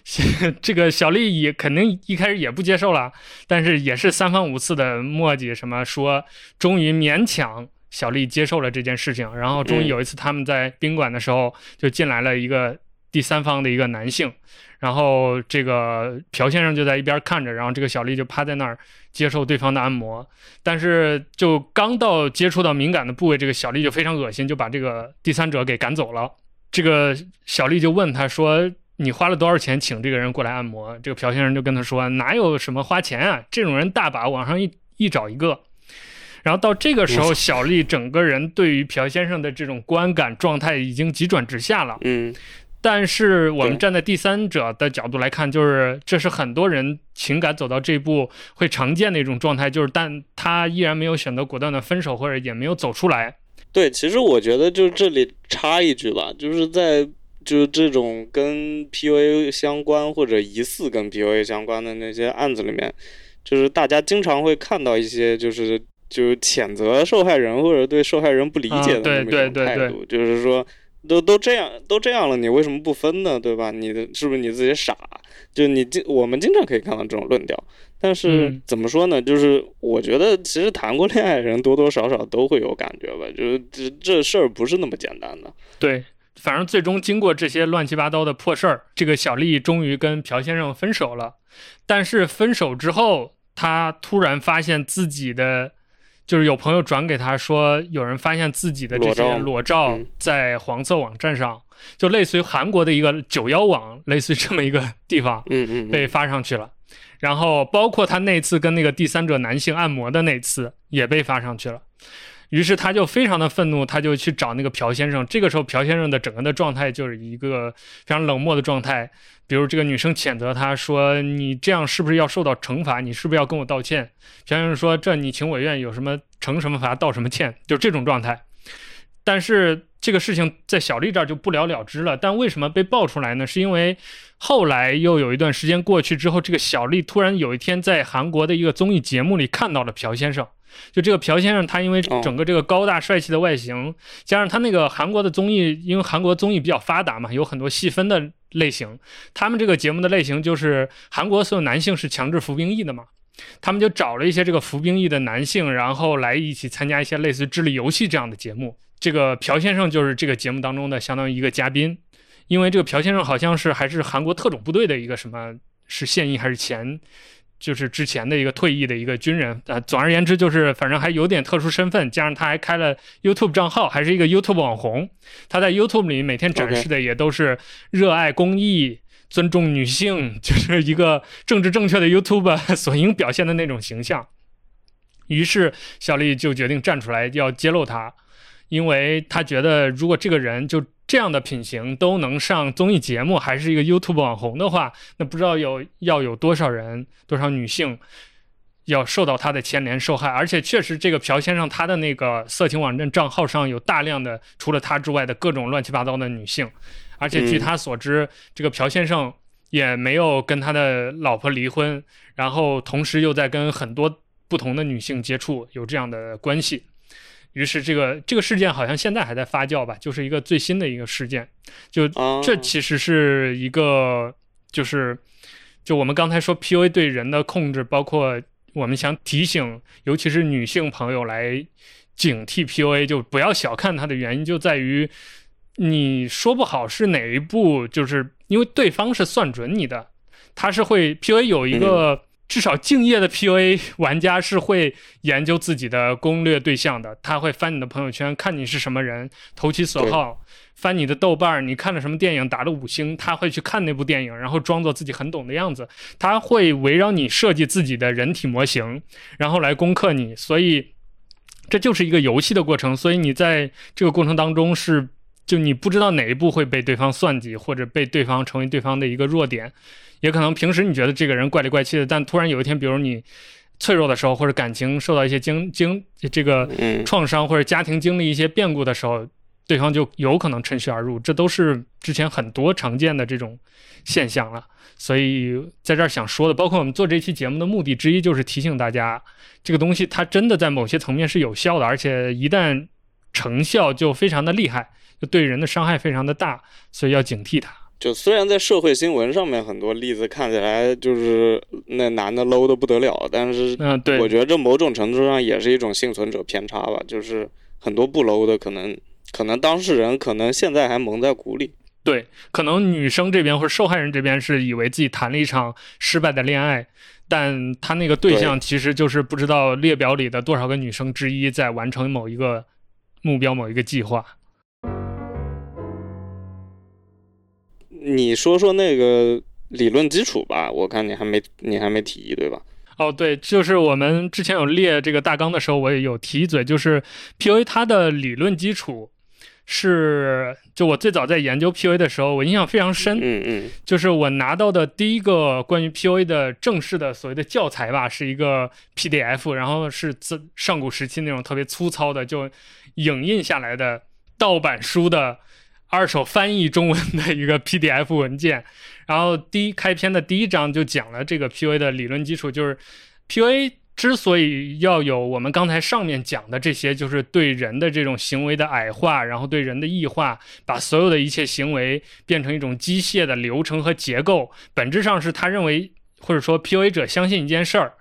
这个小丽也肯定一开始也不接受了，但是也是三番五次的磨叽，什么说，终于勉强小丽接受了这件事情。然后终于嗯有一次他们在宾馆的时候，就进来了一个第三方的一个男性，然后这个朴先生就在一边看着，然后这个小丽就趴在那儿接受对方的按摩，但是就刚到接触到敏感的部位，这个小丽就非常恶心，就把这个第三者给赶走了。这个小丽就问他说：“你花了多少钱请这个人过来按摩？”这个朴先生就跟他说：“哪有什么花钱啊，这种人大把，网上一一找一个。”然后到这个时候，小丽整个人对于朴先生的这种观感状态已经急转直下了。嗯，但是我们站在第三者的角度来看，就是这是很多人情感走到这一步会常见的一种状态，就是但他依然没有选择果断的分手，或者也没有走出来。对，其实我觉得就这里插一句吧，就是在就是这种跟 PUA 相关或者疑似跟 PUA 相关的那些案子里面，就是大家经常会看到一些就是就是谴责受害人或者对受害人不理解的那么一种对对对态度，就是说。都都这样都这样了，你为什么不分呢？对吧？你的是不是你自己傻？就你经我们经常可以看到这种论调，但是嗯怎么说呢？就是我觉得其实谈过恋爱的人多多少少都会有感觉吧，就是这这事儿不是那么简单的。对，反正最终经过这些乱七八糟的破事儿，这个小丽终于跟朴先生分手了。但是分手之后，她突然发现自己的，就是有朋友转给他说，有人发现自己的这些裸照在黄色网站上，就类似于韩国的一个九幺网，类似于这么一个地方嗯嗯，被发上去了。然后包括他那次跟那个第三者男性按摩的那次也被发上去了。于是他就非常的愤怒，他就去找那个朴先生。这个时候，朴先生的整个的状态就是一个非常冷漠的状态。比如这个女生谴责他说：“你这样是不是要受到惩罚？你是不是要跟我道歉？”朴先生说：“这你情我愿，有什么惩什么罚，道什么歉，就这种状态。”但是这个事情在小丽这儿就不了了之了。但为什么被爆出来呢？是因为后来又有一段时间过去之后，这个小丽突然有一天在韩国的一个综艺节目里看到了朴先生。就这个朴先生，他因为哦整个这个高大帅气的外形，加上他那个韩国的综艺，因为韩国综艺比较发达嘛，有很多细分的类型。他们这个节目的类型就是韩国所有男性是强制服兵役的嘛，他们就找了一些这个服兵役的男性，然后来一起参加一些类似智力游戏这样的节目。这个朴先生就是这个节目当中的相当于一个嘉宾，因为这个朴先生好像是还是韩国特种部队的一个什么，是现役还是前，就是之前的一个退役的一个军人。呃，总而言之就是反正还有点特殊身份，加上他还开了 YouTube 账号，还是一个 YouTube 网红。他在 YouTube 里每天展示的也都是热爱公益。尊重女性，就是一个政治正确的 YouTube 所应表现的那种形象。于是小丽就决定站出来要揭露他，因为他觉得如果这个人就这样的品行都能上综艺节目，还是一个 YouTube 网红的话，那不知道有要有多少人、多少女性要受到他的牵连受害。而且确实，这个朴先生他的那个色情网站账号上有大量的除了他之外的各种乱七八糟的女性，而且据他所知，这个朴先生也没有跟他的老婆离婚，然后同时又在跟很多不同的女性接触，有这样的关系。于是这个这个事件好像现在还在发酵吧，就是一个最新的一个事件。就啊，这其实是一个，就是就我们刚才说 PUA 对人的控制，包括我们想提醒，尤其是女性朋友来警惕 PUA，就不要小看它的原因，就在于你说不好是哪一步，就是因为对方是算准你的，他是会 PUA 有一个。至少敬业的 PUA 玩家是会研究自己的攻略对象的，他会翻你的朋友圈，看你是什么人，投其所好；翻你的豆瓣儿，你看了什么电影，打了五星，他会去看那部电影，然后装作自己很懂的样子。他会围绕你设计自己的人体模型，然后来攻克你。所以这就是一个游戏的过程。所以你在这个过程当中是，就你不知道哪一步会被对方算计，或者被对方成为对方的一个弱点。也可能平时你觉得这个人怪里怪气的，但突然有一天，比如你脆弱的时候，或者感情受到一些经 经这个，创伤，或者家庭经历一些变故的时候，对方就有可能趁虚而入，这都是之前很多常见的这种现象了。所以在这儿想说的，包括我们做这期节目的目的之一，就是提醒大家，这个东西它真的在某些层面是有效的，而且一旦成效就非常的厉害，就对人的伤害非常的大，所以要警惕它。就虽然在社会新闻上面很多例子看起来就是那男的 low 的不得了，但是嗯、对，我觉得这某种程度上也是一种幸存者偏差吧，就是很多不 low 的可能可能当事人可能现在还蒙在鼓里。对，可能女生这边或者受害人这边是以为自己谈了一场失败的恋爱，但他那个对象其实就是不知道列表里的多少个女生之一在完成某一个目标、某一个计划。你说说那个理论基础吧，我看你还没你还没提对吧？哦，对，就是我们之前有列这个大纲的时候，我也有提一嘴，就是 PUA 它的理论基础是，就我最早在研究 PUA 的时候，我印象非常深，嗯嗯，就是我拿到的第一个关于 PUA 的正式的所谓的教材吧，是一个 PDF，然后是自上古时期那种特别粗糙的，就影印下来的盗版书的。二手翻译中文的一个 PDF 文件，然后第一开篇的第一章就讲了这个 PUA 的理论基础，就是 PUA 之所以要有我们刚才上面讲的这些，就是对人的这种行为的矮化，然后对人的异化，把所有的一切行为变成一种机械的流程和结构，本质上是他认为或者说 PUA 者相信一件事儿，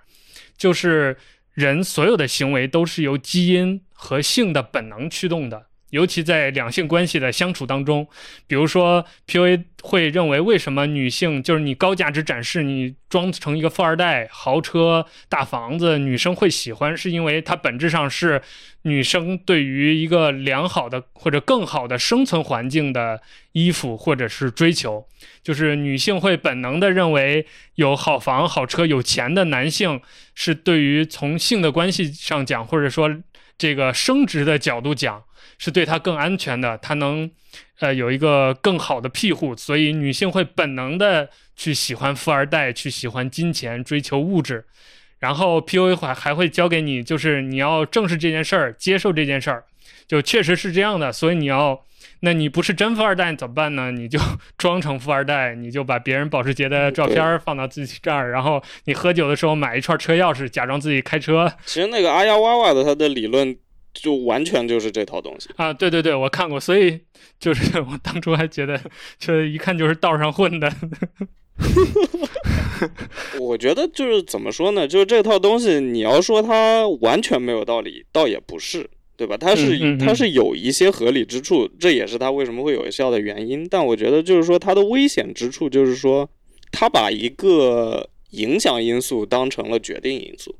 就是人所有的行为都是由基因和性的本能驱动的。尤其在两性关系的相处当中，比如说 PUA 会认为，为什么女性就是你高价值展示，你装成一个富二代、豪车、大房子，女生会喜欢，是因为它本质上是女生对于一个良好的或者更好的生存环境的依附或者是追求，就是女性会本能的认为有好房、好车、有钱的男性是对于从性的关系上讲，或者说这个生殖的角度讲。是对他更安全的，他能，呃，有一个更好的庇护，所以女性会本能的去喜欢富二代，去喜欢金钱，追求物质。然后 PUA 还还会教给你，就是你要正视这件事儿，接受这件事儿，就确实是这样的。所以你要，那你不是真富二代怎么办呢？你就 装成富二代，你就把别人保时捷的照片放到自己这儿，然后你喝酒的时候买一串车钥匙，假装自己开车。其实那个阿呀哇哇的他的理论。就完全就是这套东西啊！对对对，我看过，所以就是 我当初还觉得，就一看就是道上混的。我觉得就是怎么说呢？就是这套东西，你要说它完全没有道理，倒也不是，对吧？它是它是有一些合理之处，这也是它为什么会有效的原因。但我觉得就是说，它的危险之处就是说，它把一个影响因素当成了决定因素。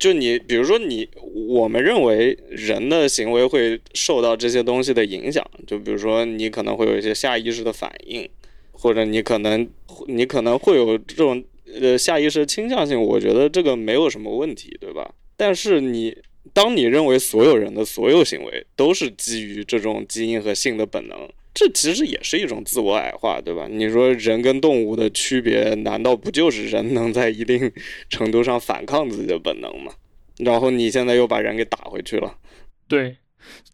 就你，比如说你，我们认为人的行为会受到这些东西的影响。就比如说你可能会有一些下意识的反应，或者你可能你可能会有这种呃下意识的倾向性。我觉得这个没有什么问题，对吧？但是你当你认为所有人的所有行为都是基于这种基因和性的本能。这其实也是一种自我矮化，对吧？你说人跟动物的区别，难道不就是人能在一定程度上反抗自己的本能吗？然后你现在又把人给打回去了。对，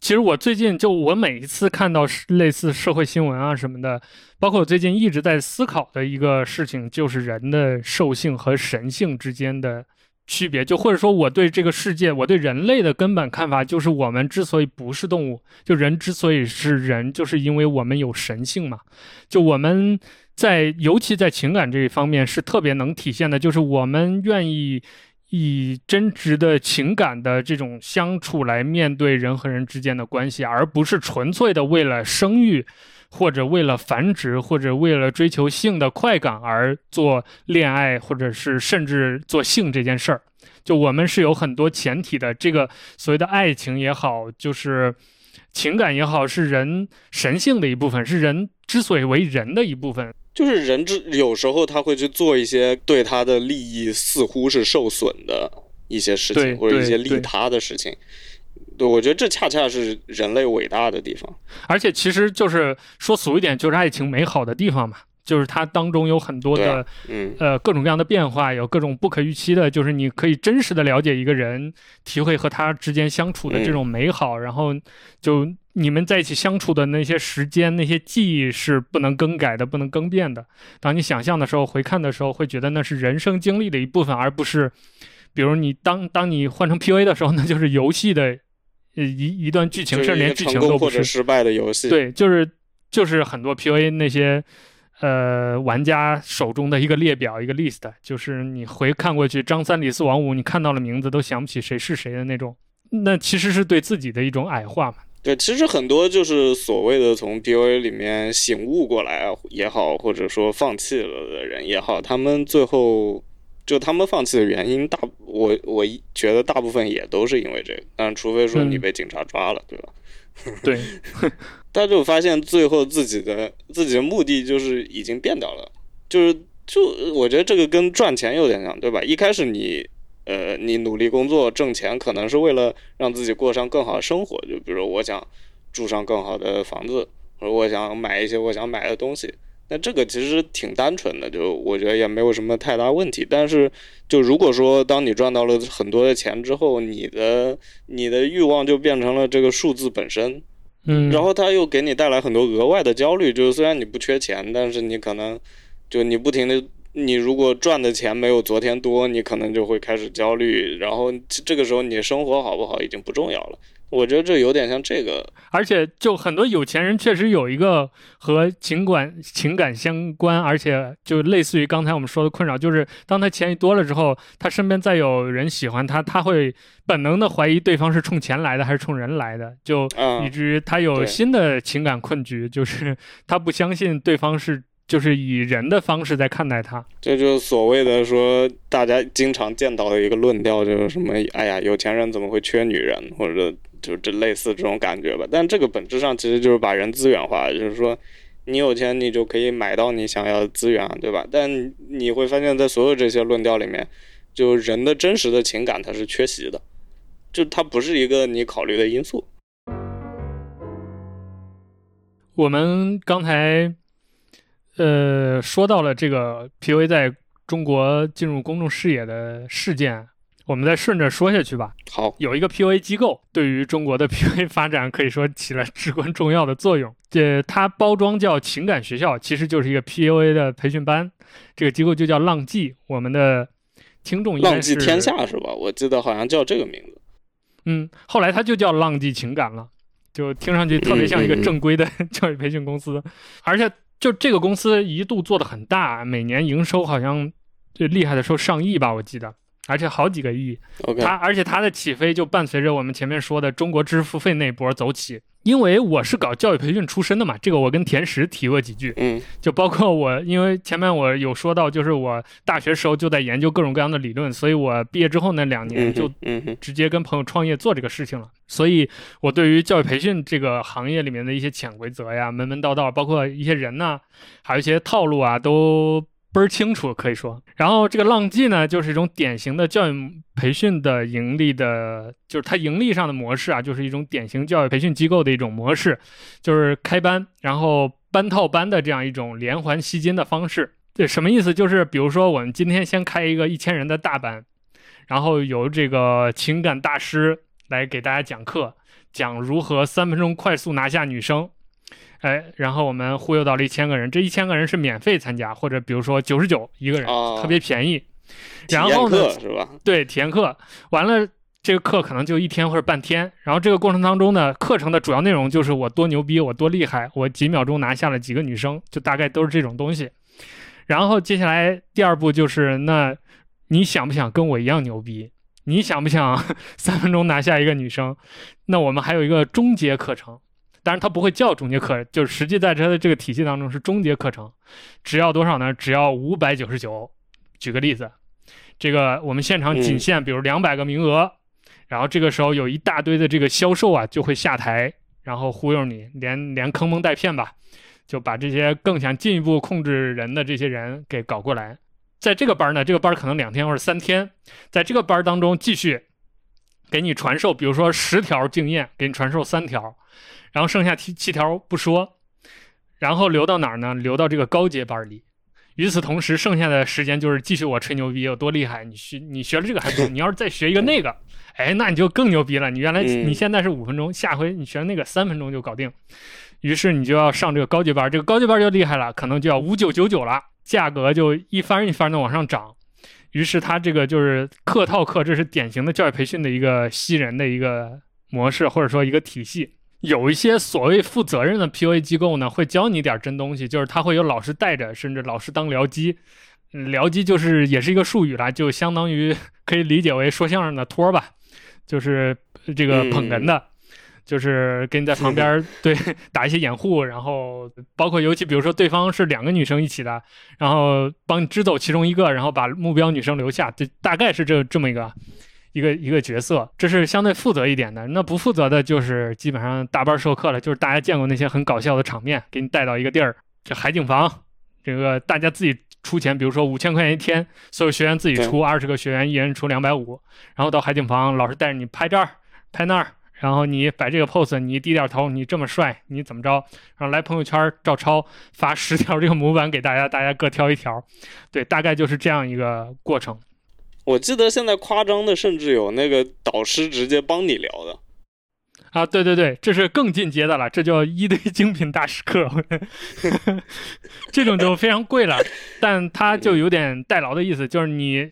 其实我最近就我每一次看到类似社会新闻啊什么的，包括我最近一直在思考的一个事情，就是人的兽性和神性之间的。区别就或者说我对这个世界，我对人类的根本看法就是，我们之所以不是动物，就人之所以是人，就是因为我们有神性嘛。就我们在尤其在情感这一方面是特别能体现的，就是我们愿意以真挚的情感的这种相处来面对人和人之间的关系，而不是纯粹的为了生育。或者为了繁殖，或者为了追求性的快感而做恋爱，或者是甚至做性这件事儿，就我们是有很多前提的。这个所谓的爱情也好，就是情感也好，是人神性的一部分，是人之所以为人的一部分。就是人之有时候他会去做一些对他的利益似乎是受损的一些事情，或者一些利他的事情。对，我觉得这恰恰是人类伟大的地方，而且其实就是说俗一点，就是爱情美好的地方嘛，就是它当中有很多的，嗯，呃，各种各样的变化，有各种不可预期的，就是你可以真实的了解一个人，体会和他之间相处的这种美好，然后就你们在一起相处的那些时间、那些记忆是不能更改的、不能更变的。当你想象的时候，回看的时候，会觉得那是人生经历的一部分，而不是，比如你当当你换成 P V 的时候，那就是游戏的。一一段剧情，甚至连剧情都不是失败的游戏。对，就是就是很多 PUA 那些呃玩家手中的一个列表，一个 list，就是你回看过去，张三李四王五，你看到了名字都想不起谁是谁的那种。那其实是对自己的一种矮化嘛。对，其实很多就是所谓的从 PUA 里面醒悟过来也好，或者说放弃了的人也好，他们最后就他们放弃的原因，大我我觉得大部分也都是因为这个，但除非说你被警察抓了，对吧？对，他就发现最后自己的自己的目的就是已经变掉了，就是就我觉得这个跟赚钱有点像，对吧？一开始你呃你努力工作挣钱，可能是为了让自己过上更好的生活，就比如我想住上更好的房子，或者我想买一些我想买的东西，那这个其实挺单纯的，就我觉得也没有什么太大问题。但是就如果说当你赚到了很多的钱之后，你的你的欲望就变成了这个数字本身。嗯，然后他又给你带来很多额外的焦虑，就是虽然你不缺钱，但是你可能就你不停的，你如果赚的钱没有昨天多，你可能就会开始焦虑，然后这个时候你生活好不好已经不重要了。我觉得这有点像这个，而且就很多有钱人确实有一个和情感情感相关，而且就类似于刚才我们说的困扰，就是当他钱一多了之后，他身边再有人喜欢他，他会本能的怀疑对方是冲钱来的还是冲人来的，就以至于他有新的情感困局，就是他不相信对方是就是以人的方式在看待他。这就是所谓的说大家经常见到的一个论调，就是什么，哎呀，有钱人怎么会缺女人，或者。就这类似这种感觉吧，但这个本质上其实就是把人资源化，就是说，你有钱你就可以买到你想要的资源，对吧？但你会发现在所有这些论调里面，就人的真实的情感它是缺席的，就它不是一个你考虑的因素。我们刚才，呃，说到了这个 PUA 在中国进入公众视野的事件。我们再顺着说下去吧。好，有一个 PUA 机构对于中国的 PUA 发展可以说起了至关重要的作用。这它包装叫情感学校，其实就是一个 PUA 的培训班。这个机构就叫浪迹。我们的听众浪迹天下是吧？我记得好像叫这个名字。嗯，后来它就叫浪迹情感了，就听上去特别像一个正规的 教育培训公司。而且就这个公司一度做的很大，每年营收好像最厉害的时候上亿吧，我记得。而且好几个亿，它而且它的起飞就伴随着我们前面说的中国知识付费那波走起。因为我是搞教育培训出身的嘛，这个我跟田石提过几句，嗯，就包括我，因为前面我有说到，就是我大学时候就在研究各种各样的理论，所以我毕业之后那两年就直接跟朋友创业做这个事情了。所以我对于教育培训这个行业里面的一些潜规则呀、门门道道，包括一些人呢，还有一些套路啊，都。倍儿清楚，可以说。然后这个浪迹呢，就是一种典型的教育培训的盈利的，就是它盈利上的模式啊，就是一种典型教育培训机构的一种模式，就是开班，然后班套班的这样一种连环吸金的方式。这什么意思？就是比如说我们今天先开一个一千人的大班，然后由这个情感大师来给大家讲课，讲如何三分钟快速拿下女生。哎，然后我们忽悠到了一千个人，这一千个人是免费参加，或者比如说九十九一个人，特别便宜。然后呢，是吧？对，体验课完了，这个课可能就一天或者半天。然后这个过程当中呢，课程的主要内容就是我多牛逼，我多厉害，我几秒钟拿下了几个女生，就大概都是这种东西。然后接下来第二步就是，那你想不想跟我一样牛逼？你想不想 三分钟拿下一个女生？那我们还有一个终结课程。当然，它不会叫终结课，就是实际在它的这个体系当中是终结课程，只要多少呢？只要五百九十九。举个例子，这个我们现场仅限，比如两百个名额，然后这个时候有一大堆的这个销售啊就会下台，然后忽悠你，连连坑蒙带骗吧，就把这些更想进一步控制人的这些人给搞过来。在这个班呢，这个班可能两天或者三天，在这个班当中继续给你传授，比如说十条经验，给你传授三条。然后剩下七七条不说，然后留到哪儿呢？留到这个高阶班里。与此同时，剩下的时间就是继续我吹牛逼有多厉害。你学你学了这个还不够，你要是再学一个那个，哎，那你就更牛逼了。你原来你现在是五分钟，下回你学那个三分钟就搞定。于是你就要上这个高级班，这个高级班就厉害了，可能就要五九九九了，价格就一番一番的往上涨。于是他这个就是客套课，这是典型的教育培训的一个吸人的一个模式，或者说一个体系。有一些所谓负责任的 PUA 机构呢，会教你点真东西，就是他会有老师带着，甚至老师当僚机。僚机就是也是一个术语啦，就相当于可以理解为说相声的托吧，就是这个捧哏的。就是给你在旁边 对打一些掩护，然后包括尤其比如说对方是两个女生一起的，然后帮你支走其中一个，然后把目标女生留下，这大概是这这么一个一个一个角色，这是相对负责一点的。那不负责的就是基本上大班授课了，就是大家见过那些很搞笑的场面，给你带到一个地儿，这海景房，这个大家自己出钱，比如说五千块钱一天，所有学员自己出，二十个学员一人出两百五，然后到海景房，老师带着你拍这儿拍那儿。然后你摆这个 pose，你低点头，你这么帅，你怎么着？然后来朋友圈照抄，发十条这个模板给大家，大家各挑一条，对，大概就是这样一个过程。我记得现在夸张的甚至有那个导师直接帮你聊的啊，对对对，这是更进阶的了，这叫一对精品大师课，这种就非常贵了，但它就有点代劳的意思，就是你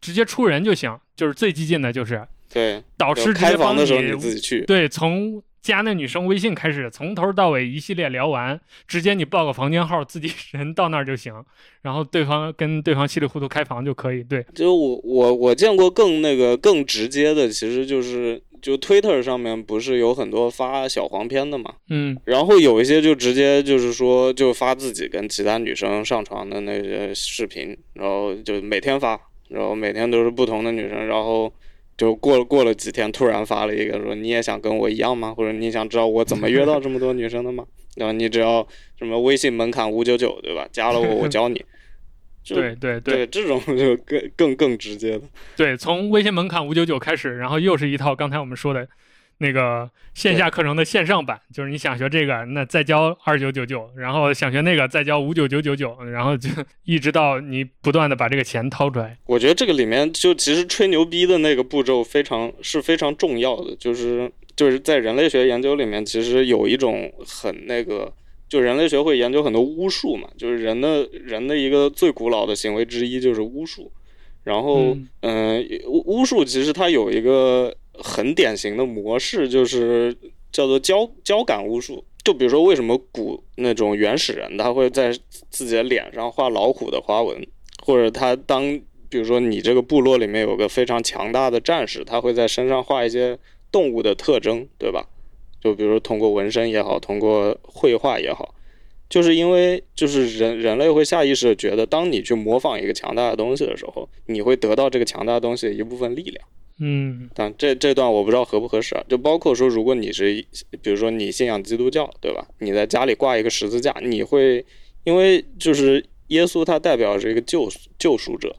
直接出人就行，就是最激进的就是。对，导师直接帮你自己去。对，从加那女生微信开始，从头到尾一系列聊完，直接你报个房间号，自己人到那儿就行，然后对方跟对方稀里糊涂开房就可以。对，就我我我见过更那个更直接的，其实就是就 Twitter 上面不是有很多发小黄片的嘛，嗯，然后有一些就直接就是说就发自己跟其他女生上床的那些视频，然后就每天发，然后每天都是不同的女生，然后。就过了过了几天，突然发了一个说你也想跟我一样吗？或者你想知道我怎么约到这么多女生的吗？然后你只要什么微信门槛五九九，对吧？加了我，我教你。对对对，这种就更更更直接的。对，从微信门槛五九九开始，然后又是一套刚才我们说的。那个线下课程的线上版，就是你想学这个，那再交二九九九，然后想学那个再交五九九九九，然后就 一直到你不断的把这个钱掏出来。我觉得这个里面就其实吹牛逼的那个步骤非常是非常重要的，就是就是在人类学研究里面，其实有一种很那个，就人类学会研究很多巫术嘛，就是人的人的一个最古老的行为之一就是巫术，然后嗯，巫巫术其实它有一个。很典型的模式就是叫做交交感巫术，就比如说为什么古那种原始人他会在自己的脸上画老虎的花纹，或者他当比如说你这个部落里面有个非常强大的战士，他会在身上画一些动物的特征，对吧？就比如通过纹身也好，通过绘画也好，就是因为就是人人类会下意识的觉得，当你去模仿一个强大的东西的时候，你会得到这个强大的东西的一部分力量。嗯，但这这段我不知道合不合适啊。就包括说，如果你是，比如说你信仰基督教，对吧？你在家里挂一个十字架，你会因为就是耶稣他代表是一个救救赎者，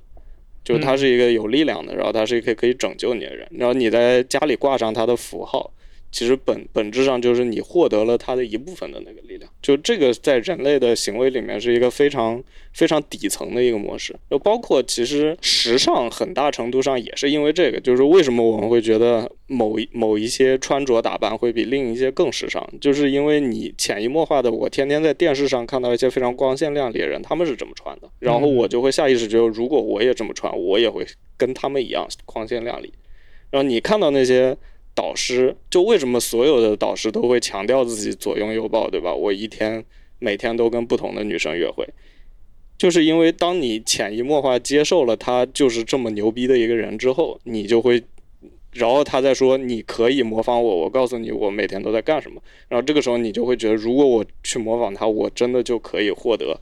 就是他是一个有力量的，然后他是一个可以拯救你的人，然后你在家里挂上他的符号。其实本本质上就是你获得了它的一部分的那个力量，就这个在人类的行为里面是一个非常非常底层的一个模式。就包括其实时尚很大程度上也是因为这个，就是为什么我们会觉得某一某一些穿着打扮会比另一些更时尚，就是因为你潜移默化的，我天天在电视上看到一些非常光鲜亮丽的人，他们是这么穿的，然后我就会下意识觉得，如果我也这么穿，我也会跟他们一样光鲜亮丽。然后你看到那些。导师就为什么所有的导师都会强调自己左拥右抱，对吧？我一天每天都跟不同的女生约会，就是因为当你潜移默化接受了他就是这么牛逼的一个人之后，你就会，然后他再说你可以模仿我，我告诉你我每天都在干什么，然后这个时候你就会觉得，如果我去模仿他，我真的就可以获得。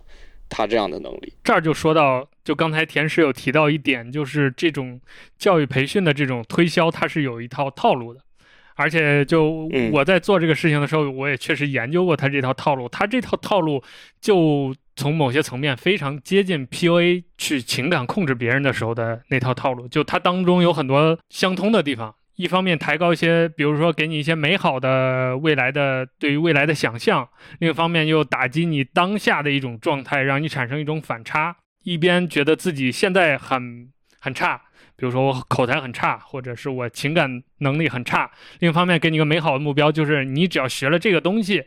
他这样的能力，这儿就说到，就刚才田师有提到一点，就是这种教育培训的这种推销，它是有一套套路的，而且就我在做这个事情的时候，我也确实研究过他这套套路，他这套套路就从某些层面非常接近 PUA 去情感控制别人的时候的那套套路，就它当中有很多相通的地方。一方面抬高一些，比如说给你一些美好的未来的对于未来的想象；另一方面又打击你当下的一种状态，让你产生一种反差。一边觉得自己现在很很差，比如说我口才很差，或者是我情感能力很差；另一方面给你一个美好的目标，就是你只要学了这个东西。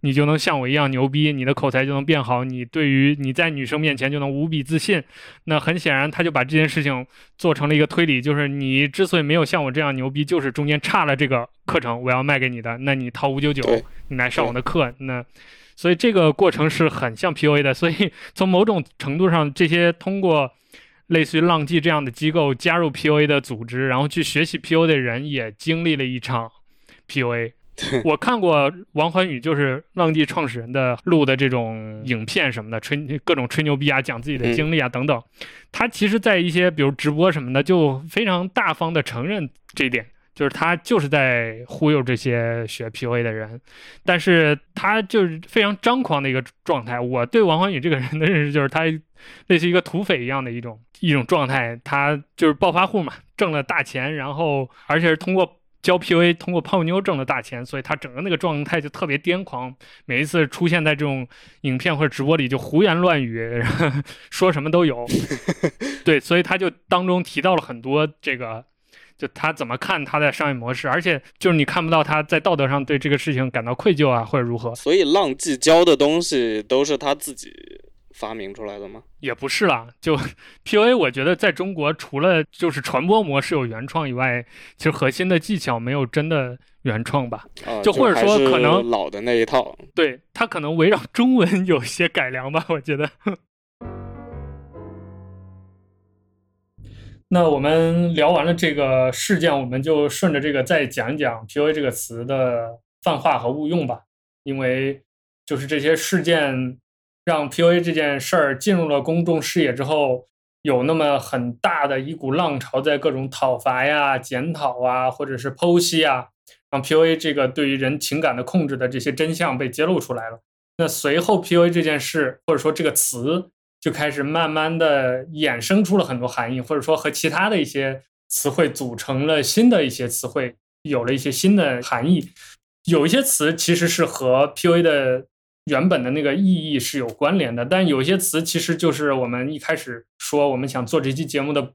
你就能像我一样牛逼，你的口才就能变好，你对于你在女生面前就能无比自信。那很显然，他就把这件事情做成了一个推理，就是你之所以没有像我这样牛逼，就是中间差了这个课程，我要卖给你的。那你掏五九九，你来上我的课。那所以这个过程是很像 PUA 的。所以 从某种程度上，这些通过类似于浪迹这样的机构加入 PUA 的组织，然后去学习 PUA 的人，也经历了一场 PUA。我看过王欢宇，就是浪迹创始人的录的这种影片什么的，吹各种吹牛逼啊，讲自己的经历啊等等。他其实，在一些比如直播什么的，就非常大方的承认这一点，就是他就是在忽悠这些学 PUA 的人，但是他就是非常张狂的一个状态。我对王欢宇这个人的认识就是他类似一个土匪一样的一种一种状态，他就是暴发户嘛，挣了大钱，然后而且是通过。教 PUA 通过泡妞挣了大钱，所以他整个那个状态就特别癫狂。每一次出现在这种影片或者直播里，就胡言乱语，说什么都有。对，所以他就当中提到了很多这个，就他怎么看他的商业模式，而且就是你看不到他在道德上对这个事情感到愧疚啊，或者如何。所以浪迹教的东西都是他自己。发明出来的吗？也不是啦，就 P U A，我觉得在中国除了就是传播模式有原创以外，其实核心的技巧没有真的原创吧。就或者说可能老的那一套，对它可能围绕中文有些改良吧，我觉得。那我们聊完了这个事件，我们就顺着这个再讲一讲 P U A 这个词的泛化和误用吧，因为就是这些事件。让 PUA 这件事儿进入了公众视野之后，有那么很大的一股浪潮，在各种讨伐呀、检讨啊，或者是剖析啊，让 PUA 这个对于人情感的控制的这些真相被揭露出来了。那随后 PUA 这件事，或者说这个词，就开始慢慢的衍生出了很多含义，或者说和其他的一些词汇组成了新的一些词汇，有了一些新的含义。有一些词其实是和 PUA 的。原本的那个意义是有关联的，但有些词其实就是我们一开始说我们想做这期节目的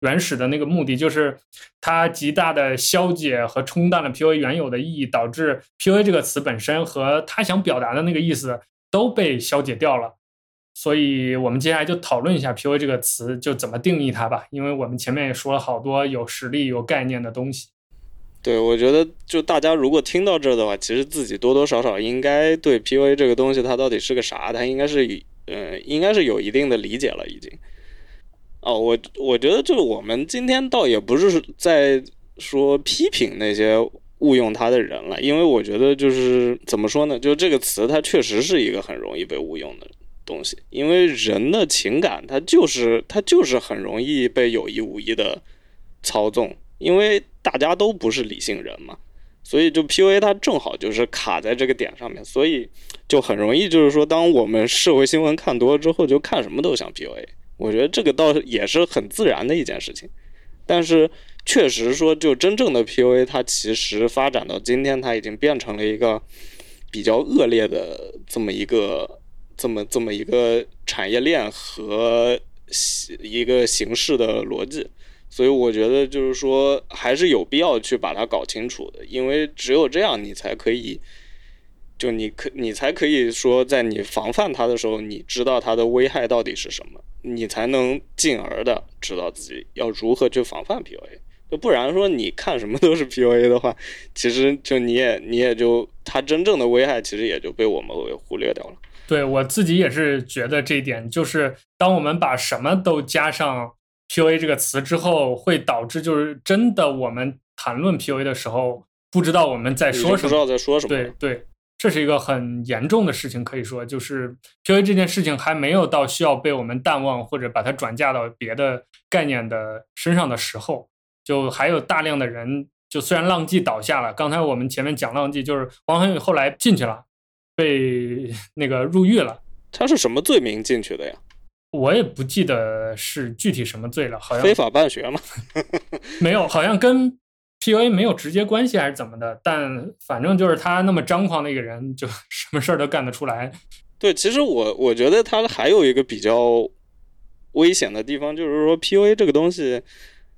原始的那个目的，就是它极大的消解和冲淡了 PUA 原有的意义，导致 PUA 这个词本身和他想表达的那个意思都被消解掉了。所以我们接下来就讨论一下 PUA 这个词就怎么定义它吧，因为我们前面也说了好多有实力、有概念的东西。对，我觉得就大家如果听到这的话，其实自己多多少少应该对 PUA 这个东西它到底是个啥，它应该是呃，应该是有一定的理解了已经。哦，我我觉得就我们今天倒也不是在说批评那些误用它的人了，因为我觉得就是怎么说呢，就这个词它确实是一个很容易被误用的东西，因为人的情感它就是它就是很容易被有意无意的操纵。因为大家都不是理性人嘛，所以就 PUA 它正好就是卡在这个点上面，所以就很容易就是说，当我们社会新闻看多了之后，就看什么都想 PUA。我觉得这个倒也是很自然的一件事情。但是确实说，就真正的 PUA，它其实发展到今天，它已经变成了一个比较恶劣的这么一个这么这么一个产业链和一个形式的逻辑。所以我觉得就是说，还是有必要去把它搞清楚的，因为只有这样，你才可以，就你可你才可以说，在你防范它的时候，你知道它的危害到底是什么，你才能进而的知道自己要如何去防范 PUA。就不然说，你看什么都是 PUA 的话，其实就你也你也就它真正的危害，其实也就被我们给忽略掉了。对我自己也是觉得这一点，就是当我们把什么都加上。PUA 这个词之后会导致，就是真的我们谈论 PUA 的时候，不知道我们在说什么，不知道在说什么。对对，这是一个很严重的事情，可以说就是 PUA 这件事情还没有到需要被我们淡忘或者把它转嫁到别的概念的身上的时候，就还有大量的人，就虽然浪迹倒下了，刚才我们前面讲浪迹，就是王恒宇后来进去了，被 那个入狱了。他是什么罪名进去的呀？我也不记得是具体什么罪了，好像非法办学嘛，没有，好像跟 PUA 没有直接关系还是怎么的，但反正就是他那么张狂的一个人，就 什么事儿都干得出来。对，其实我我觉得他还有一个比较危险的地方，就是说 PUA 这个东西，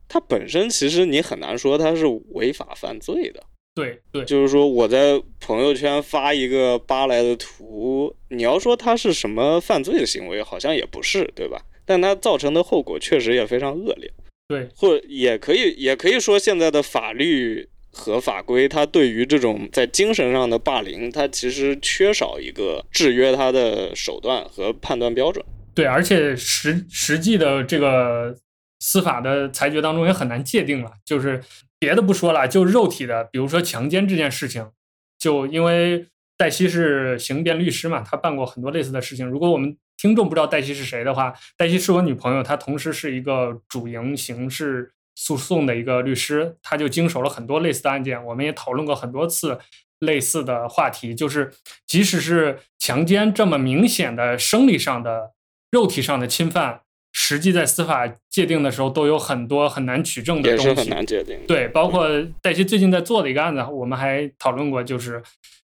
它本身其实你很难说它是违法犯罪的。对对，就是说我在朋友圈发一个扒来的图，你要说它是什么犯罪的行为，好像也不是，对吧？但它造成的后果确实也非常恶劣。对，或也可以也可以说，现在的法律和法规，它对于这种在精神上的霸凌，它其实缺少一个制约它的手段和判断标准。对，而且实实际的这个司法的裁决当中也很难界定了，就是。别的不说了，就肉体的，比如说强奸这件事情，就因为黛西是刑辩律师嘛，他办过很多类似的事情。如果我们听众不知道黛西是谁的话，黛西是我女朋友，她同时是一个主营刑事诉讼的一个律师，她就经手了很多类似的案件。我们也讨论过很多次类似的话题，就是即使是强奸这么明显的生理上的、肉体上的侵犯。实际在司法界定的时候，都有很多很难取证的东西，也是很难界定。对，包括黛西最近在做的一个案子，我们还讨论过，就是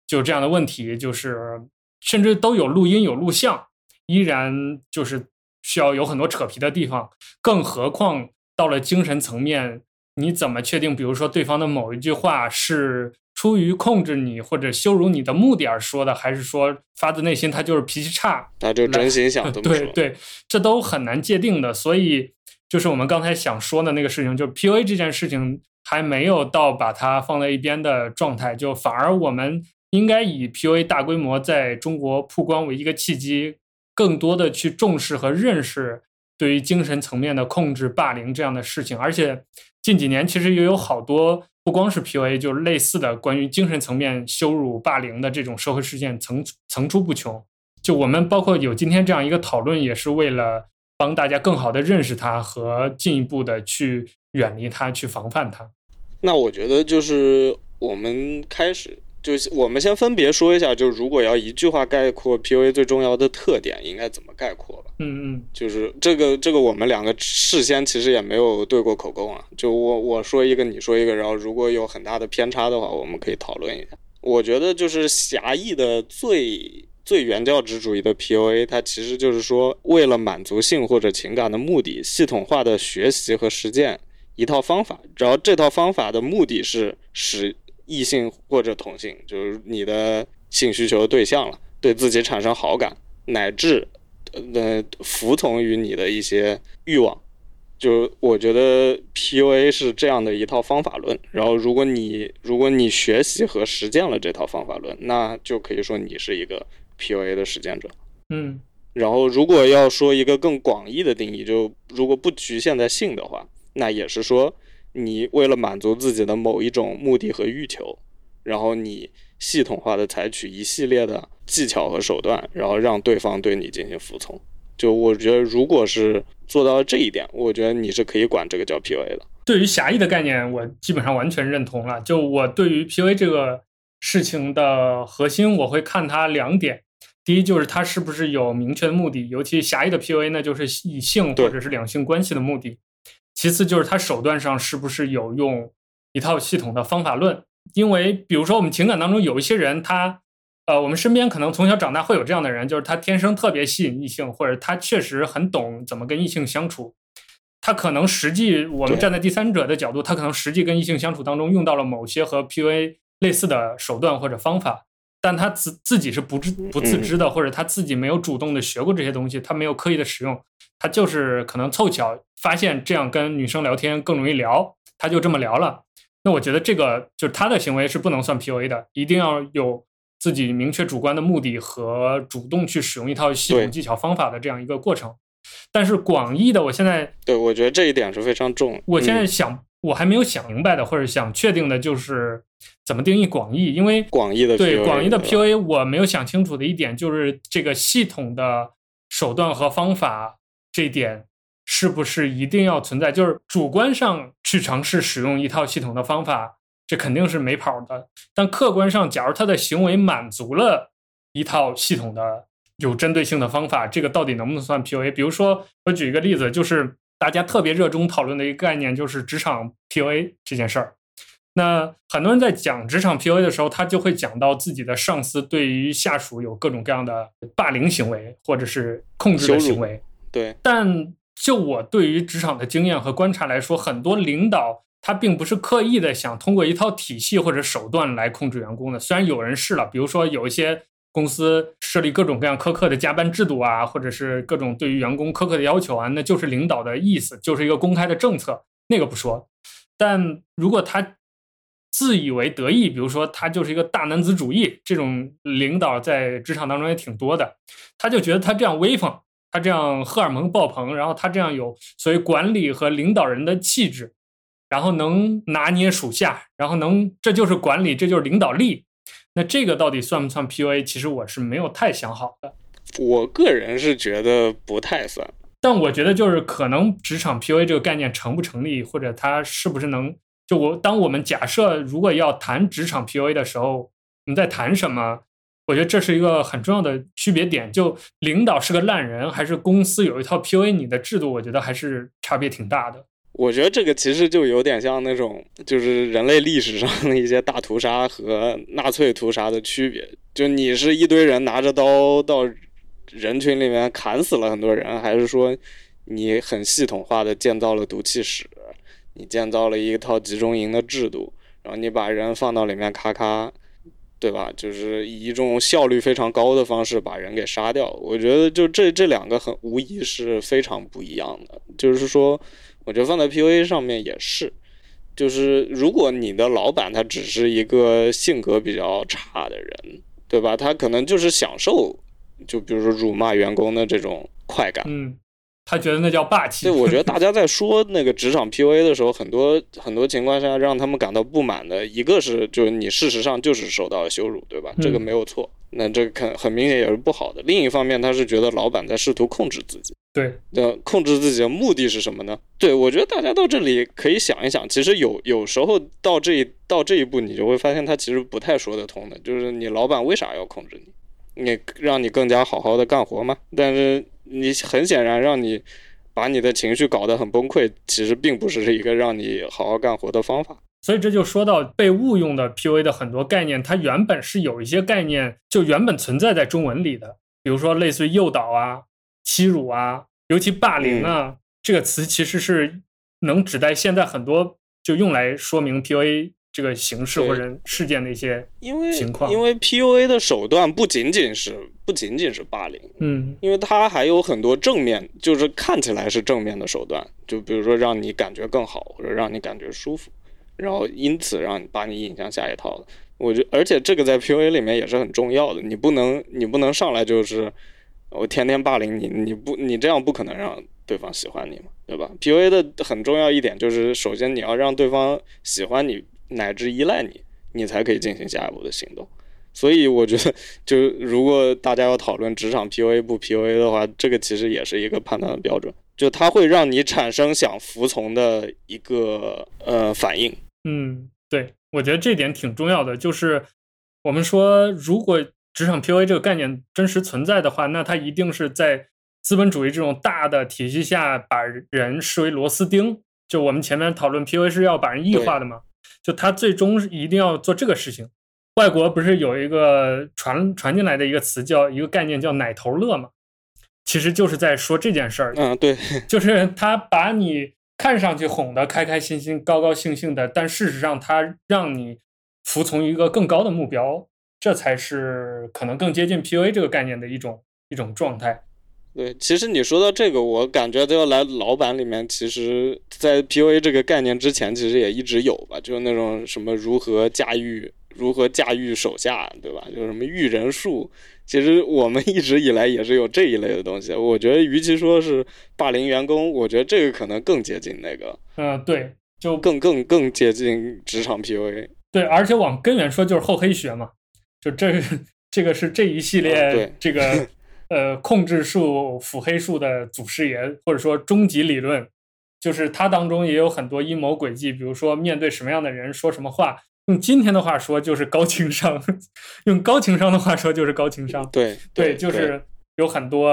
就这样的问题，就是甚至都有录音有录像，依然就是需要有很多扯皮的地方。更何况到了精神层面，你怎么确定？比如说对方的某一句话是？出于控制你或者羞辱你的目的而说的，还是说发自内心他就是脾气差，他就真心想这么说？对对，这都很难界定的。所以就是我们刚才想说的那个事情，就 PUA 这件事情还没有到把它放在一边的状态，就反而我们应该以 PUA 大规模在中国曝光为一个契机，更多的去重视和认识对于精神层面的控制、霸凌这样的事情。而且近几年其实也有好多。不光是 PUA，就是类似的关于精神层面羞辱、霸凌的这种社会事件层层出不穷。就我们包括有今天这样一个讨论，也是为了帮大家更好的认识它和进一步的去远离它、去防范它。那我觉得就是我们开始。就是我们先分别说一下，就如果要一句话概括 PUA 最重要的特点，应该怎么概括吧？嗯嗯，就是这个这个，我们两个事先其实也没有对过口供啊。就我我说一个，你说一个，然后如果有很大的偏差的话，我们可以讨论一下。我觉得就是狭义的最最原教旨主义的 PUA，它其实就是说为了满足性或者情感的目的，系统化的学习和实践一套方法，然后这套方法的目的是使。异性或者同性，就是你的性需求对象了，对自己产生好感，乃至呃服从于你的一些欲望。就我觉得 PUA 是这样的一套方法论。然后，如果你如果你学习和实践了这套方法论，那就可以说你是一个 PUA 的实践者。嗯。然后，如果要说一个更广义的定义，就如果不局限在性的话，那也是说。你为了满足自己的某一种目的和欲求，然后你系统化的采取一系列的技巧和手段，然后让对方对你进行服从。就我觉得，如果是做到这一点，我觉得你是可以管这个叫 PUA 的。对于狭义的概念，我基本上完全认同了。就我对于 PUA 这个事情的核心，我会看它两点：第一，就是它是不是有明确的目的，尤其狭义的 PUA 呢，就是以性或者是两性关系的目的。其次就是他手段上是不是有用一套系统的方法论？因为比如说我们情感当中有一些人，他呃，我们身边可能从小长大会有这样的人，就是他天生特别吸引异性，或者他确实很懂怎么跟异性相处。他可能实际我们站在第三者的角度，他可能实际跟异性相处当中用到了某些和 PUA 类似的手段或者方法，但他自自己是不知不自知的，或者他自己没有主动的学过这些东西，他没有刻意的使用。他就是可能凑巧发现这样跟女生聊天更容易聊，他就这么聊了。那我觉得这个就是他的行为是不能算 PUA 的，一定要有自己明确主观的目的和主动去使用一套系统技巧方法的这样一个过程。但是广义的，我现在对我觉得这一点是非常重。我现在想，我还没有想明白的，或者想确定的就是怎么定义广义，因为广义的对广义的 PUA 我没有想清楚的一点就是这个系统的手段和方法。这一点是不是一定要存在？就是主观上去尝试使用一套系统的方法，这肯定是没跑的。但客观上，假如他的行为满足了一套系统的有针对性的方法，这个到底能不能算 PUA？比如说，我举一个例子，就是大家特别热衷讨论的一个概念，就是职场 PUA 这件事儿。那很多人在讲职场 PUA 的时候，他就会讲到自己的上司对于下属有各种各样的霸凌行为，或者是控制的行为。对，但就我对于职场的经验和观察来说，很多领导他并不是刻意的想通过一套体系或者手段来控制员工的。虽然有人试了，比如说有一些公司设立各种各样苛刻的加班制度啊，或者是各种对于员工苛刻的要求啊，那就是领导的意思，就是一个公开的政策，那个不说。但如果他自以为得意，比如说他就是一个大男子主义，这种领导在职场当中也挺多的，他就觉得他这样威风。他这样荷尔蒙爆棚，然后他这样有所谓管理和领导人的气质，然后能拿捏属下，然后能这就是管理，这就是领导力。那这个到底算不算 PUA？其实我是没有太想好的。我个人是觉得不太算，但我觉得就是可能职场 PUA 这个概念成不成立，或者它是不是能就我当我们假设如果要谈职场 PUA 的时候，我们在谈什么？我觉得这是一个很重要的区别点。就领导是个烂人，还是公司有一套 PUA 你的制度？我觉得还是差别挺大的。我觉得这个其实就有点像那种，就是人类历史上的一些大屠杀和纳粹屠杀的区别。就你是一堆人拿着刀到人群里面砍死了很多人，还是说你很系统化的建造了毒气室，你建造了一套集中营的制度，然后你把人放到里面咔咔。对吧？就是以一种效率非常高的方式把人给杀掉。我觉得就这这两个很无疑是非常不一样的。就是说，我觉得放在 PUA 上面也是，就是如果你的老板他只是一个性格比较差的人，对吧？他可能就是享受，就比如说辱骂员工的这种快感。嗯。他觉得那叫霸气。对，我觉得大家 在说那个职场 PUA 的时候，很多很多情况下让他们感到不满的一个是，就是你事实上就是受到了羞辱，对吧？这个没有错。那这个很很明显也是不好的。另一方面，他是觉得老板在试图控制自己。对，那控制自己的目的是什么呢？对，我觉得大家到这里可以想一想，其实有有时候到这一到这一步，你就会发现他其实不太说得通的。就是你老板为啥要控制你？你让你更加好好的干活吗？但是。你很显然让你把你的情绪搞得很崩溃，其实并不是一个让你好好干活的方法。所以这就说到被误用的 PUA 的很多概念，它原本是有一些概念就原本存在在中文里的，比如说类似于诱导啊、欺辱啊，尤其霸凌啊这个词，其实是能指代现在很多就用来说明 PUA。这个形式或者事件的一些情况，因为 PUA 的手段不仅仅是不仅仅是霸凌，嗯，因为它还有很多正面，就是看起来是正面的手段，就比如说让你感觉更好，或者让你感觉舒服，然后因此让你把你引向下一套的。我觉，而且这个在 PUA 里面也是很重要的，你不能你不能上来就是我天天霸凌你，你不你这样不可能让对方喜欢你嘛，对吧？PUA 的很重要一点就是，首先你要让对方喜欢你。乃至依赖你，你才可以进行下一步的行动。所以我觉得，就如果大家要讨论职场 PUA 不 PUA 的话，这个其实也是一个判断的标准。就它会让你产生想服从的一个呃反应。嗯，对，我觉得这点挺重要的。就是我们说，如果职场 PUA 这个概念真实存在的话，那它一定是在资本主义这种大的体系下，把人视为螺丝钉。就我们前面讨论 PUA 是要把人异化的嘛？就他最终一定要做这个事情。外国不是有一个传传进来的一个词，叫一个概念叫“奶头乐”嘛？其实就是在说这件事儿。嗯，对，就是他把你看上去哄得开开心心、高高兴兴的，但事实上他让你服从一个更高的目标，这才是可能更接近 PUA 这个概念的一种一种状态。对，其实你说到这个，我感觉要来老板里面，其实，在 PUA 这个概念之前，其实也一直有吧，就是那种什么如何驾驭、如何驾驭手下，对吧？就是什么驭人术，其实我们一直以来也是有这一类的东西。我觉得，与其说是霸凌员工，我觉得这个可能更接近那个。嗯，对，就更更更接近职场 PUA。对，而且往根源说，就是厚黑学嘛，就这 这个是这一系列这个。呃，控制术、腹黑术的祖师爷，或者说终极理论，就是它当中也有很多阴谋诡计。比如说，面对什么样的人说什么话，用今天的话说就是高情商，用高情商的话说就是高情商。对对，就是有很多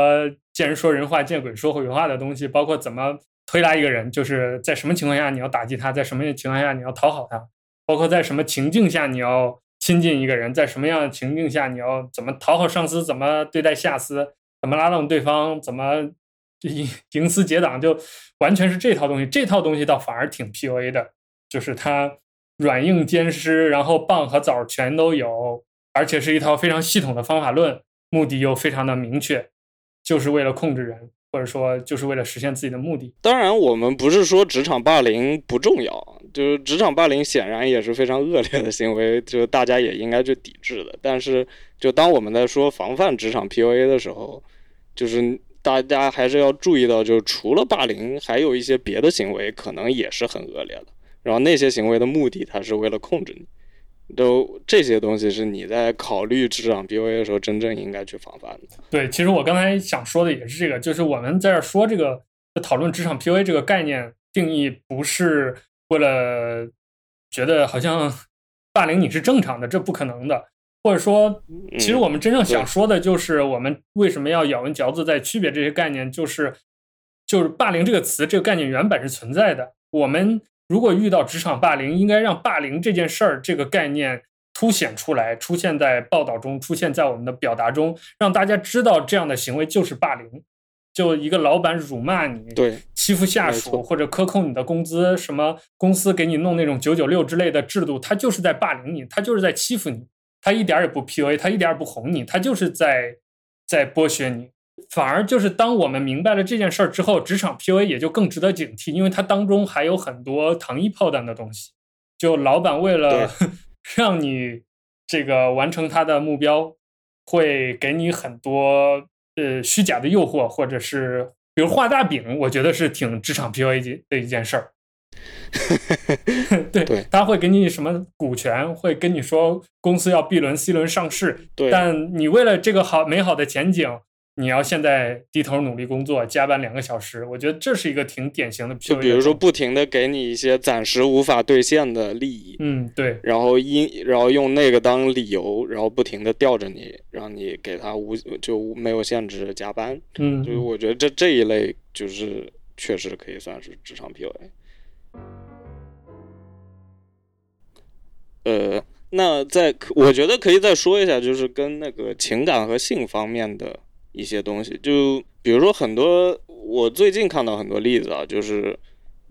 见人说人话，见鬼说鬼话的东西，包括怎么推拉一个人，就是在什么情况下你要打击他，在什么情况下你要讨好他，包括在什么情境下你要。亲近一个人，在什么样的情境下，你要怎么讨好上司，怎么对待下司，怎么拉拢对方，怎么营营私结党，就完全是这套东西。这套东西倒反而挺 PUA 的，就是它软硬兼施，然后棒和枣全都有，而且是一套非常系统的方法论，目的又非常的明确，就是为了控制人。或者说，就是为了实现自己的目的。当然，我们不是说职场霸凌不重要，就是职场霸凌显然也是非常恶劣的行为，就大家也应该去抵制的。但是，就当我们在说防范职场 PUA 的时候，就是大家还是要注意到，就是除了霸凌，还有一些别的行为可能也是很恶劣的。然后那些行为的目的，它是为了控制你。都这些东西是你在考虑职场 PUA 的时候真正应该去防范的。对，其实我刚才想说的也是这个，就是我们在这说这个讨论职场 PUA 这个概念定义，不是为了觉得好像霸凌你是正常的，这不可能的。或者说，其实我们真正想说的就是，我们为什么要咬文嚼字在区别这些概念？就是就是霸凌这个词，这个概念原本是存在的。我们如果遇到职场霸凌，应该让霸凌这件事儿这个概念凸显出来，出现在报道中，出现在我们的表达中，让大家知道这样的行为就是霸凌。就一个老板辱骂你，对，欺负下属或者克扣你的工资，什么公司给你弄那种九九六之类的制度，他就是在霸凌你，他就是在欺负你。他一点也不 PUA，他一点也不哄你，他就是在在剥削你。反而就是当我们明白了这件事儿之后，职场 PUA 也就更值得警惕，因为它当中还有很多糖衣炮弹的东西。就老板为了 让你这个完成他的目标，会给你很多呃虚假的诱惑，或者是比如画大饼，我觉得是挺职场 PUA 的一件事儿。对，他会给你什么股权，会跟你说公司要 B 轮、C 轮上市。对，但你为了这个好美好的前景，你要现在低头努力工作，加班两个小时。我觉得这是一个挺典型的。就比如说，不停的给你一些暂时无法兑现的利益。嗯，对。然后因然后用那个当理由，然后不停的吊着你，让你给他无就没有限制加班。嗯，就是我觉得这这一类就是确实可以算是职场 PUA。呃，那在我觉得可以再说一下，就是跟那个情感和性方面的一些东西，就比如说很多我最近看到很多例子啊，就是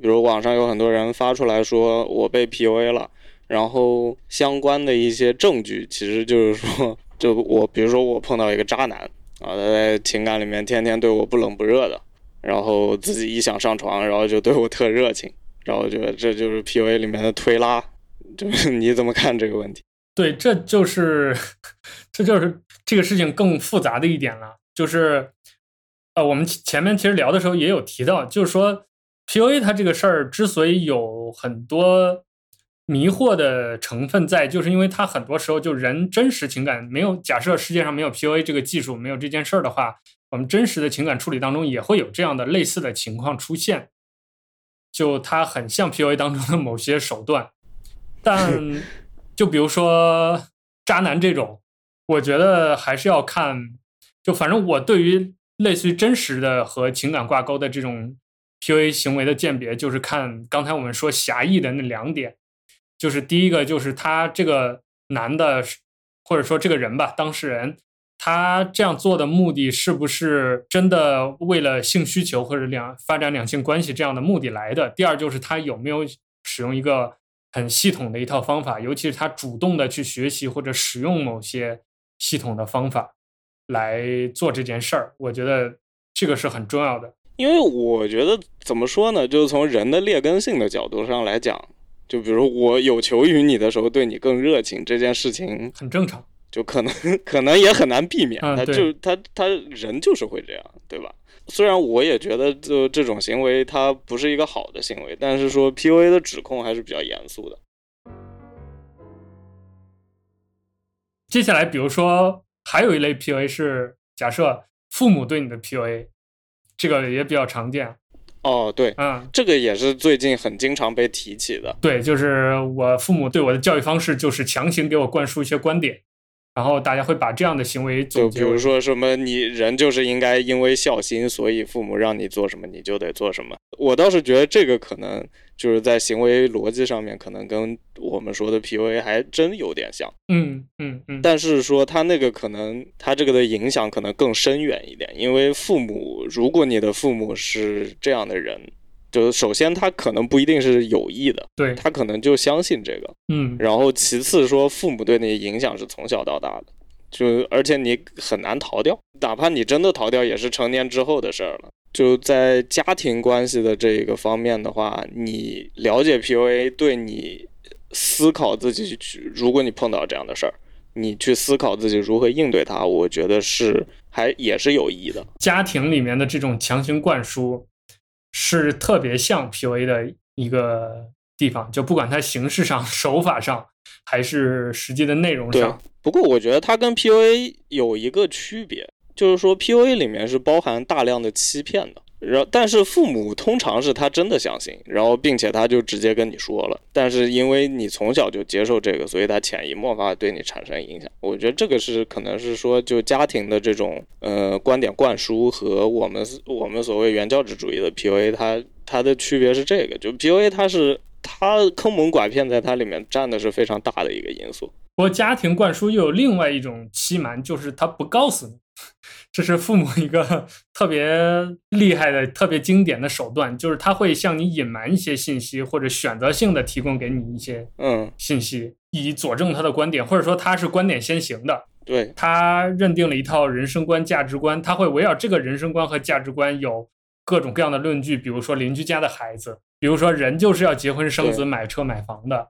比如网上有很多人发出来说我被 PUA 了，然后相关的一些证据，其实就是说，就我比如说我碰到一个渣男啊，他在情感里面天天对我不冷不热的，然后自己一想上床，然后就对我特热情。然后我觉得这就是 PUA 里面的推拉，就是 你怎么看这个问题？对，这就是 这就是这个事情更复杂的一点了。就是呃，我们前面其实聊的时候也有提到，就是说 PUA 它这个事儿之所以有很多迷惑的成分在，就是因为它很多时候就人真实情感没有假设世界上没有 PUA 这个技术，没有这件事儿的话，我们真实的情感处理当中也会有这样的类似的情况出现。就它很像 PUA 当中的某些手段，但 就比如说渣男这种，我觉得还是要看。就反正我对于类似于真实的和情感挂钩的这种 PUA 行为的鉴别，就是看刚才我们说狭义的那两点，就是第一个就是他这个男的，或者说这个人吧，当事人。他这样做的目的是不是真的为了性需求或者两发展两性关系这样的目的来的？第二就是他有没有使用一个很系统的一套方法，尤其是他主动的去学习或者使用某些系统的方法来做这件事儿。我觉得这个是很重要的。因为我觉得怎么说呢，就是从人的劣根性的角度上来讲，就比如我有求于你的时候对你更热情，这件事情很正常。就可能可能也很难避免，他就他他人就是会这样，对吧？虽然我也觉得就这种行为它不是一个好的行为，但是说 PUA 的指控还是比较严肃的。接下来，比如说还有一类 PUA 是假设父母对你的 PUA，这个也比较常见。哦，对，嗯，这个也是最近很经常被提起的。对，就是我父母对我的教育方式就是强行给我灌输一些观点。然后大家会把这样的行为，就比如说什么，你人就是应该因为孝心，所以父母让你做什么，你就得做什么。我倒是觉得这个可能就是在行为逻辑上面，可能跟我们说的 PUA 还真有点像。嗯嗯嗯。但是说他那个可能，他这个的影响可能更深远一点，因为父母，如果你的父母是这样的人。就首先，他可能不一定是有意的，对他可能就相信这个，嗯。然后其次说，父母对你影响是从小到大的，就而且你很难逃掉，哪怕你真的逃掉，也是成年之后的事儿了。就在家庭关系的这一个方面的话，你了解 PUA 对你思考自己去，如果你碰到这样的事儿，你去思考自己如何应对它，我觉得是还也是有益的。家庭里面的这种强行灌输。是特别像 PUA 的一个地方，就不管它形式上、手法上，还是实际的内容上。不过我觉得它跟 PUA 有一个区别，就是说 PUA 里面是包含大量的欺骗的。然后，但是父母通常是他真的相信，然后并且他就直接跟你说了。但是因为你从小就接受这个，所以他潜移默化对你产生影响。我觉得这个是可能是说，就家庭的这种呃观点灌输和我们我们所谓原教旨主义的 PUA，它它的区别是这个，就 PUA 它是它坑蒙拐骗在它里面占的是非常大的一个因素。不过家庭灌输又有另外一种欺瞒，就是他不告诉你。这是父母一个 特别厉害的、特别经典的手段，就是他会向你隐瞒一些信息，或者选择性的提供给你一些嗯信息，以佐证他的观点，或者说他是观点先行的。对他认定了一套人生观、价值观，他会围绕这个人生观和价值观有各种各样的论据，比如说邻居家的孩子，比如说人就是要结婚生子、买车买房的，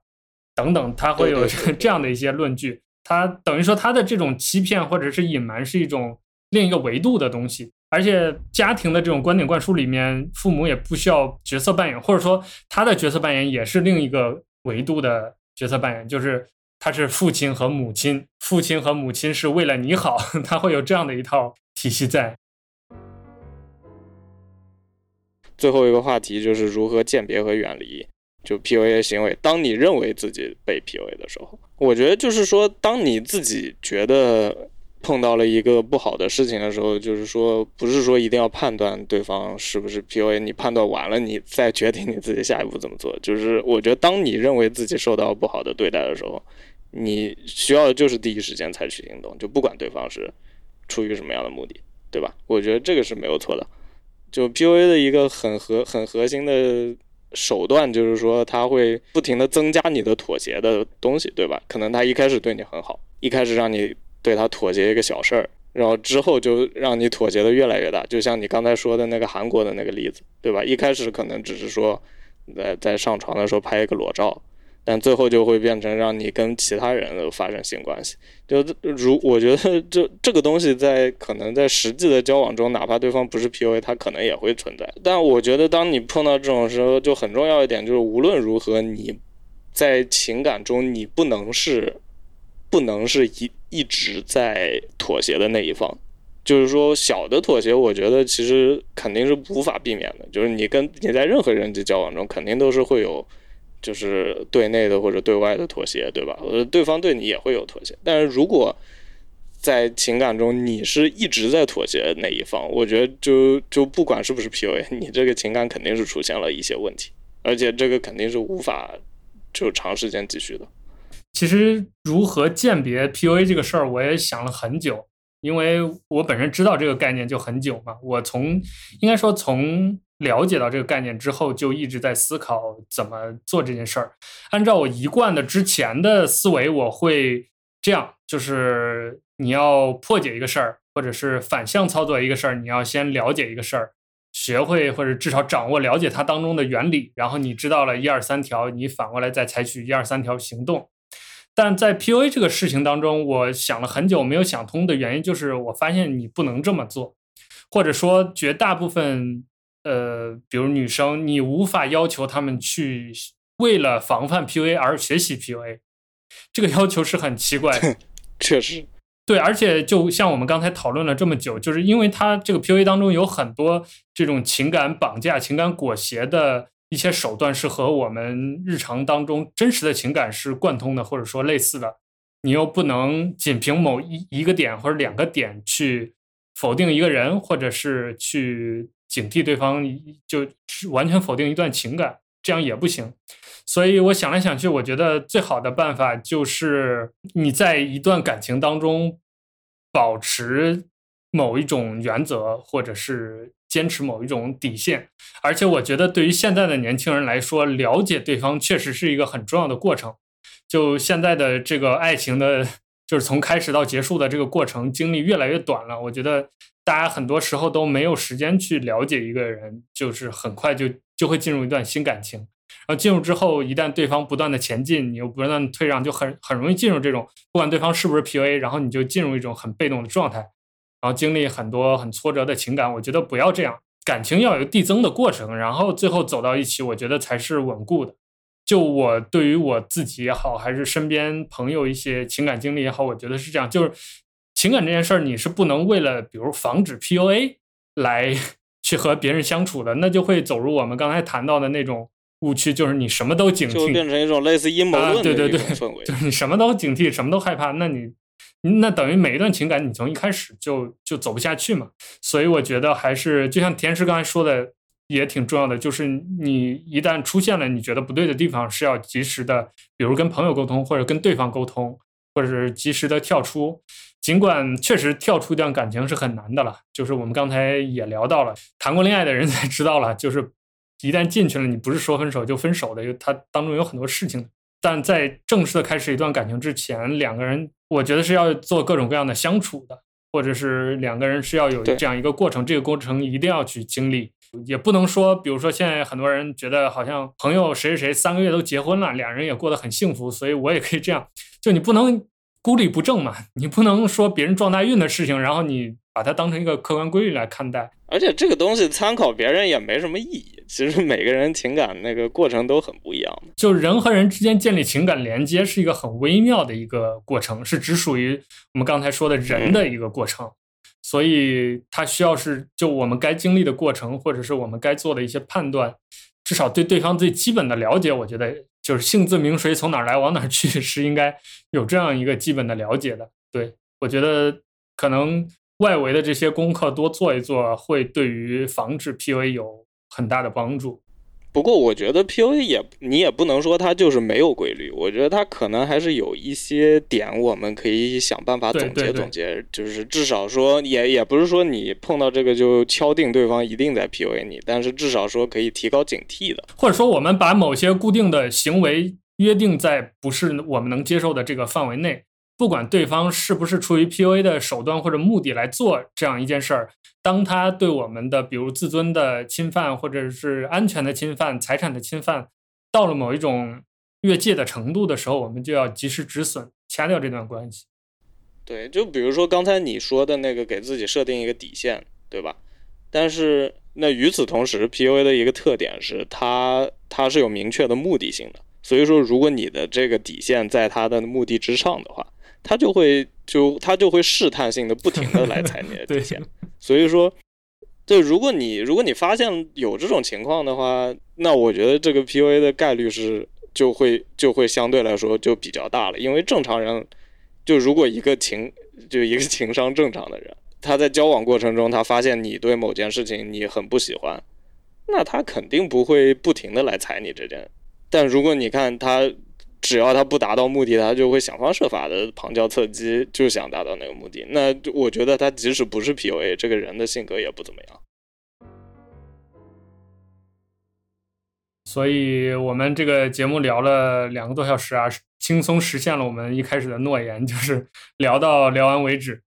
等等，他会有这样的一些论据。他等于说他的这种欺骗或者是隐瞒是一种。另一个维度的东西，而且家庭的这种观点灌输里面，父母也不需要角色扮演，或者说他的角色扮演也是另一个维度的角色扮演，就是他是父亲和母亲，父亲和母亲是为了你好，他会有这样的一套体系在。最后一个话题就是如何鉴别和远离就 PUA 行为。当你认为自己被 PUA 的时候，我觉得就是说，当你自己觉得。碰到了一个不好的事情的时候，就是说，不是说一定要判断对方是不是 PUA，你判断完了，你再决定你自己下一步怎么做。就是我觉得，当你认为自己受到不好的对待的时候，你需要的就是第一时间采取行动，就不管对方是出于什么样的目的，对吧？我觉得这个是没有错的。就 PUA 的一个很核、很核心的手段，就是说，他会不停的增加你的妥协的东西，对吧？可能他一开始对你很好，一开始让你。对他妥协一个小事儿，然后之后就让你妥协的越来越大，就像你刚才说的那个韩国的那个例子，对吧？一开始可能只是说在在上床的时候拍一个裸照，但最后就会变成让你跟其他人发生性关系。就如我觉得这这个东西在可能在实际的交往中，哪怕对方不是 PUA，他可能也会存在。但我觉得当你碰到这种时候，就很重要一点就是，无论如何你在情感中你不能是。不能是一一直在妥协的那一方，就是说小的妥协，我觉得其实肯定是无法避免的。就是你跟你在任何人际交往中，肯定都是会有，就是对内的或者对外的妥协，对吧？呃，对方对你也会有妥协。但是如果在情感中你是一直在妥协那一方，我觉得就就不管是不是 PUA，你这个情感肯定是出现了一些问题，而且这个肯定是无法就长时间继续的。其实如何鉴别 PUA 这个事儿，我也想了很久，因为我本身知道这个概念就很久嘛。我从应该说从了解到这个概念之后，就一直在思考怎么做这件事儿。按照我一贯的之前的思维，我会这样：就是你要破解一个事儿，或者是反向操作一个事儿，你要先了解一个事儿，学会或者至少掌握了解它当中的原理，然后你知道了一二三条，你反过来再采取一二三条行动。但在 PUA 这个事情当中，我想了很久没有想通的原因，就是我发现你不能这么做，或者说绝大部分，呃，比如女生，你无法要求她们去为了防范 PUA 而学习 PUA，这个要求是很奇怪的。确实，对，而且就像我们刚才讨论了这么久，就是因为它这个 PUA 当中有很多这种情感绑架、情感裹挟的。一些手段是和我们日常当中真实的情感是贯通的，或者说类似的。你又不能仅凭某一一个点或者两个点去否定一个人，或者是去警惕对方，就完全否定一段情感，这样也不行。所以我想来想去，我觉得最好的办法就是你在一段感情当中保持某一种原则，或者是。坚持某一种底线，而且我觉得对于现在的年轻人来说，了解对方确实是一个很重要的过程。就现在的这个爱情的，就是从开始到结束的这个过程，经历越来越短了。我觉得大家很多时候都没有时间去了解一个人，就是很快就就会进入一段新感情。然后进入之后，一旦对方不断的前进，你又不断退让，就很很容易进入这种不管对方是不是 PUA，然后你就进入一种很被动的状态。然后经历很多很挫折的情感，我觉得不要这样，感情要有递增的过程，然后最后走到一起，我觉得才是稳固的。就我对于我自己也好，还是身边朋友一些情感经历也好，我觉得是这样，就是情感这件事儿，你是不能为了比如防止 PUA 来 去和别人相处的，那就会走入我们刚才谈到的那种误区，就是你什么都警惕就惕，变成一种类似阴谋论的啊对对对一种氛围。就是你什么都警惕，什么都害怕，那你那等于每一段情感你从一开始就就走不下去嘛。所以我觉得还是就像田师刚才说的，也挺重要的，就是你一旦出现了你觉得不对的地方，是要及时的，比如跟朋友沟通，或者跟对方沟通，或者是及时的跳出。尽管确实跳出一段感情是很难的了，就是我们刚才也聊到了，谈过恋爱的人 才知道了，就是一旦进去了，你不是说分手就分手的，因为它当中有很多事情。但在正式的开始一段感情之前，两个人我觉得是要做各种各样的相处的，或者是两个人是要有这样一个过程，这个过程一定要去经历，也不能说，比如说现在很多人觉得好像朋友谁谁谁三个月都结婚了，两人也过得很幸福，所以我也可以这样，就你不能孤立不正嘛，你不能说别人撞大运的事情，然后你把它当成一个客观规律来看待。而且这个东西参考别人也没什么意义。其实每个人情感那个过程都很不一样的。就人和人之间建立情感连接是一个很微妙的一个过程，是只属于我们刚才说的人的一个过程，所以它需要是就我们该经历的过程，或者是我们该做的一些判断，至少对对方最基本的了解，我觉得就是姓字名谁从哪儿来往哪儿去 是应该有这样一个基本的了解的。对我觉得可能外围的这些功课多做一做，会对于防止 PUA 有很大的帮助。不过我觉得 PUA 也你也不能说它就是没有规律，我觉得它可能还是有一些点我们可以想办法总结对对对总结，就是至少说也也不是说你碰到这个就敲定对方一定在 PUA 你，但是至少说可以提高警惕的。或者说我们把某些固定的行为约定在不是我们能接受的这个范围内，不管对方是不是出于 PUA 的手段或者目的来做这样一件事儿，当他对我们的比如自尊的侵犯，或者是安全的侵犯、财产的侵犯，到了某一种越界的程度的时候，我们就要及时止损，掐掉这段关系。对，就比如说刚才你说的那个给自己设定一个底线，对吧？但是那与此同时，PUA 的一个特点是它它是有明确的目的性的，所以说如果你的这个底线在它的目的之上的话，它就会就他就会试探性的不停的来踩你的 底线。所以说，就，如果你如果你发现有这种情况的话，那我觉得这个 PUA 的概率是就会就会相对来说就比较大了，因为正常人就如果一个情就一个情商正常的人，他在交往过程中他发现你对某件事情你很不喜欢，那他肯定不会不停的来踩你这件。但如果你看他。只要他不达到目的，他就会想方设法的旁敲侧击，就想达到那个目的。那我觉得他即使不是 PUA，这个人的性格也不怎么样。所以我们这个节目聊了两个多小时啊，轻松实现了我们一开始的诺言，就是聊到聊完为止。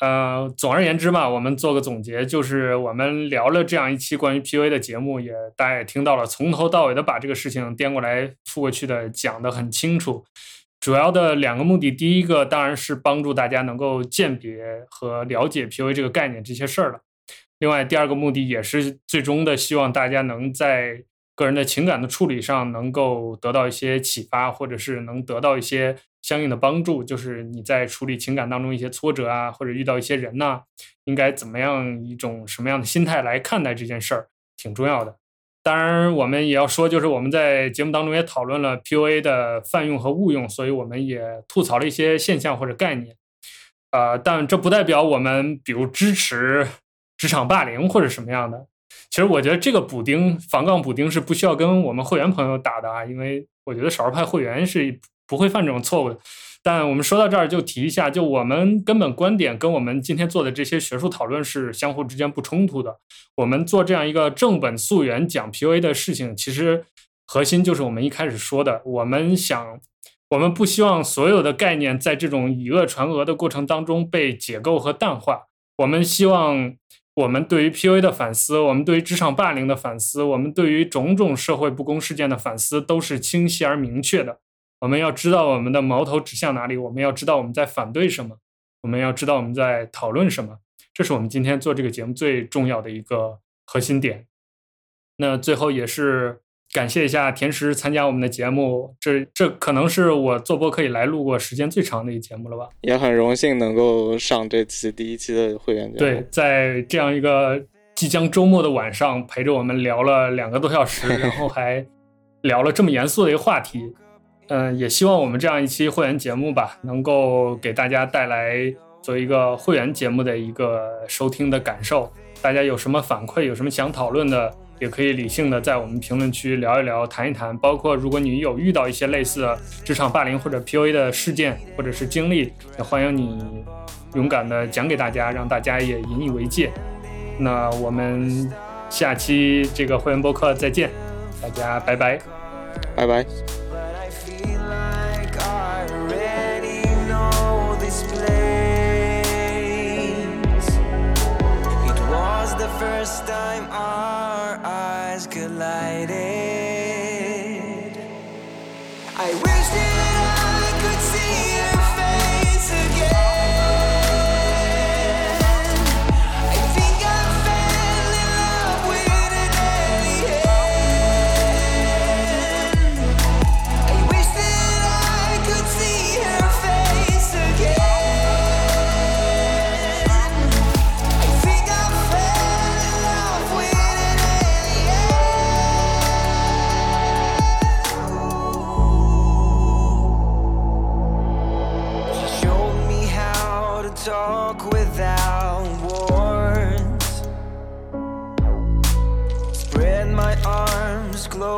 呃，总而言之吧，我们做个总结，就是我们聊了这样一期关于 PUA 的节目，也大家也听到了，从头到尾的把这个事情颠过来覆过去的讲得很清楚。主要的两个目的，第一个当然是帮助大家能够鉴别和了解 PUA 这个概念这些事儿了。另外，第二个目的也是最终的，希望大家能在个人的情感的处理上能够得到一些启发，或者是能得到一些相应的帮助。就是你在处理情感当中一些挫折啊，或者遇到一些人呐、应该怎么样一种什么样的心态来看待这件事儿，挺重要的。当然，我们也要说，就是我们在节目当中也讨论了 PUA 的泛用和误用，所以我们也吐槽了一些现象或者概念。呃，但这不代表我们比如支持职场霸凌或者什么样的。其实我觉得这个补丁防杠补丁是不需要跟我们会员朋友打的啊，因为我觉得少数派会员是不会犯这种错误的。但我们说到这儿就提一下，就我们根本观点跟我们今天做的这些学术讨论是相互之间不冲突的。我们做这样一个正本溯源讲 PUA 的事情，其实核心就是我们一开始说的，我们想，我们不希望所有的概念在这种以讹传讹的过程当中被解构和淡化。我们希望我们对于 PUA 的反思，我们对于职场霸凌的反思，我们对于种种社会不公事件的反思，都是清晰而明确的。我们要知道我们的矛头指向哪里，我们要知道我们在反对什么，我们要知道我们在讨论什么。这是我们今天做这个节目最重要的一个核心点。那最后也是感谢一下田石参加我们的节目，这这可能是我做播客以来录过时间最长的一节目了吧？也很荣幸能够上这期第一期的会员节目。对，在这样一个即将周末的晚上，陪着我们聊了两个多小时，然后还聊了这么严肃的一个话题。嗯，也希望我们这样一期会员节目吧，能够给大家带来作为一个会员节目的一个收听的感受。大家有什么反馈，有什么想讨论的，也可以理性的在我们评论区聊一聊、谈一谈。包括如果你有遇到一些类似职场霸凌或者 PUA 的事件或者是经历，也欢迎你勇敢的讲给大家，让大家也引以为戒。那我们下期这个会员播客再见，大家拜拜，拜拜。First time our eyes collided. I wish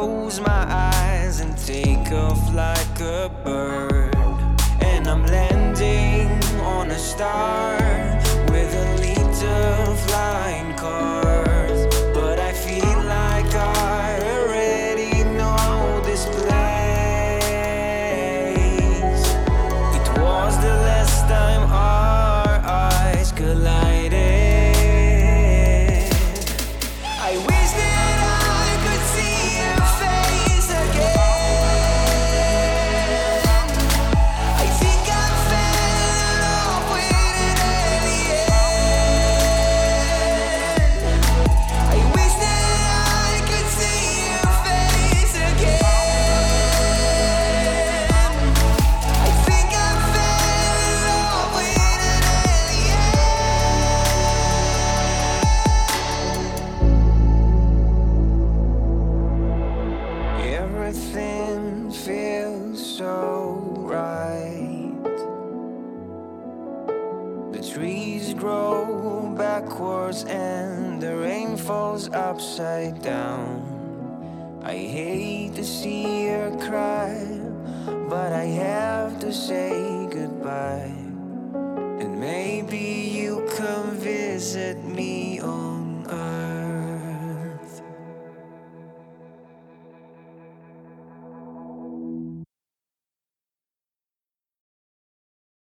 close my eyes, and take off like a bird. And I'm landing on a star upside down. I hate to see her cry, but I have to say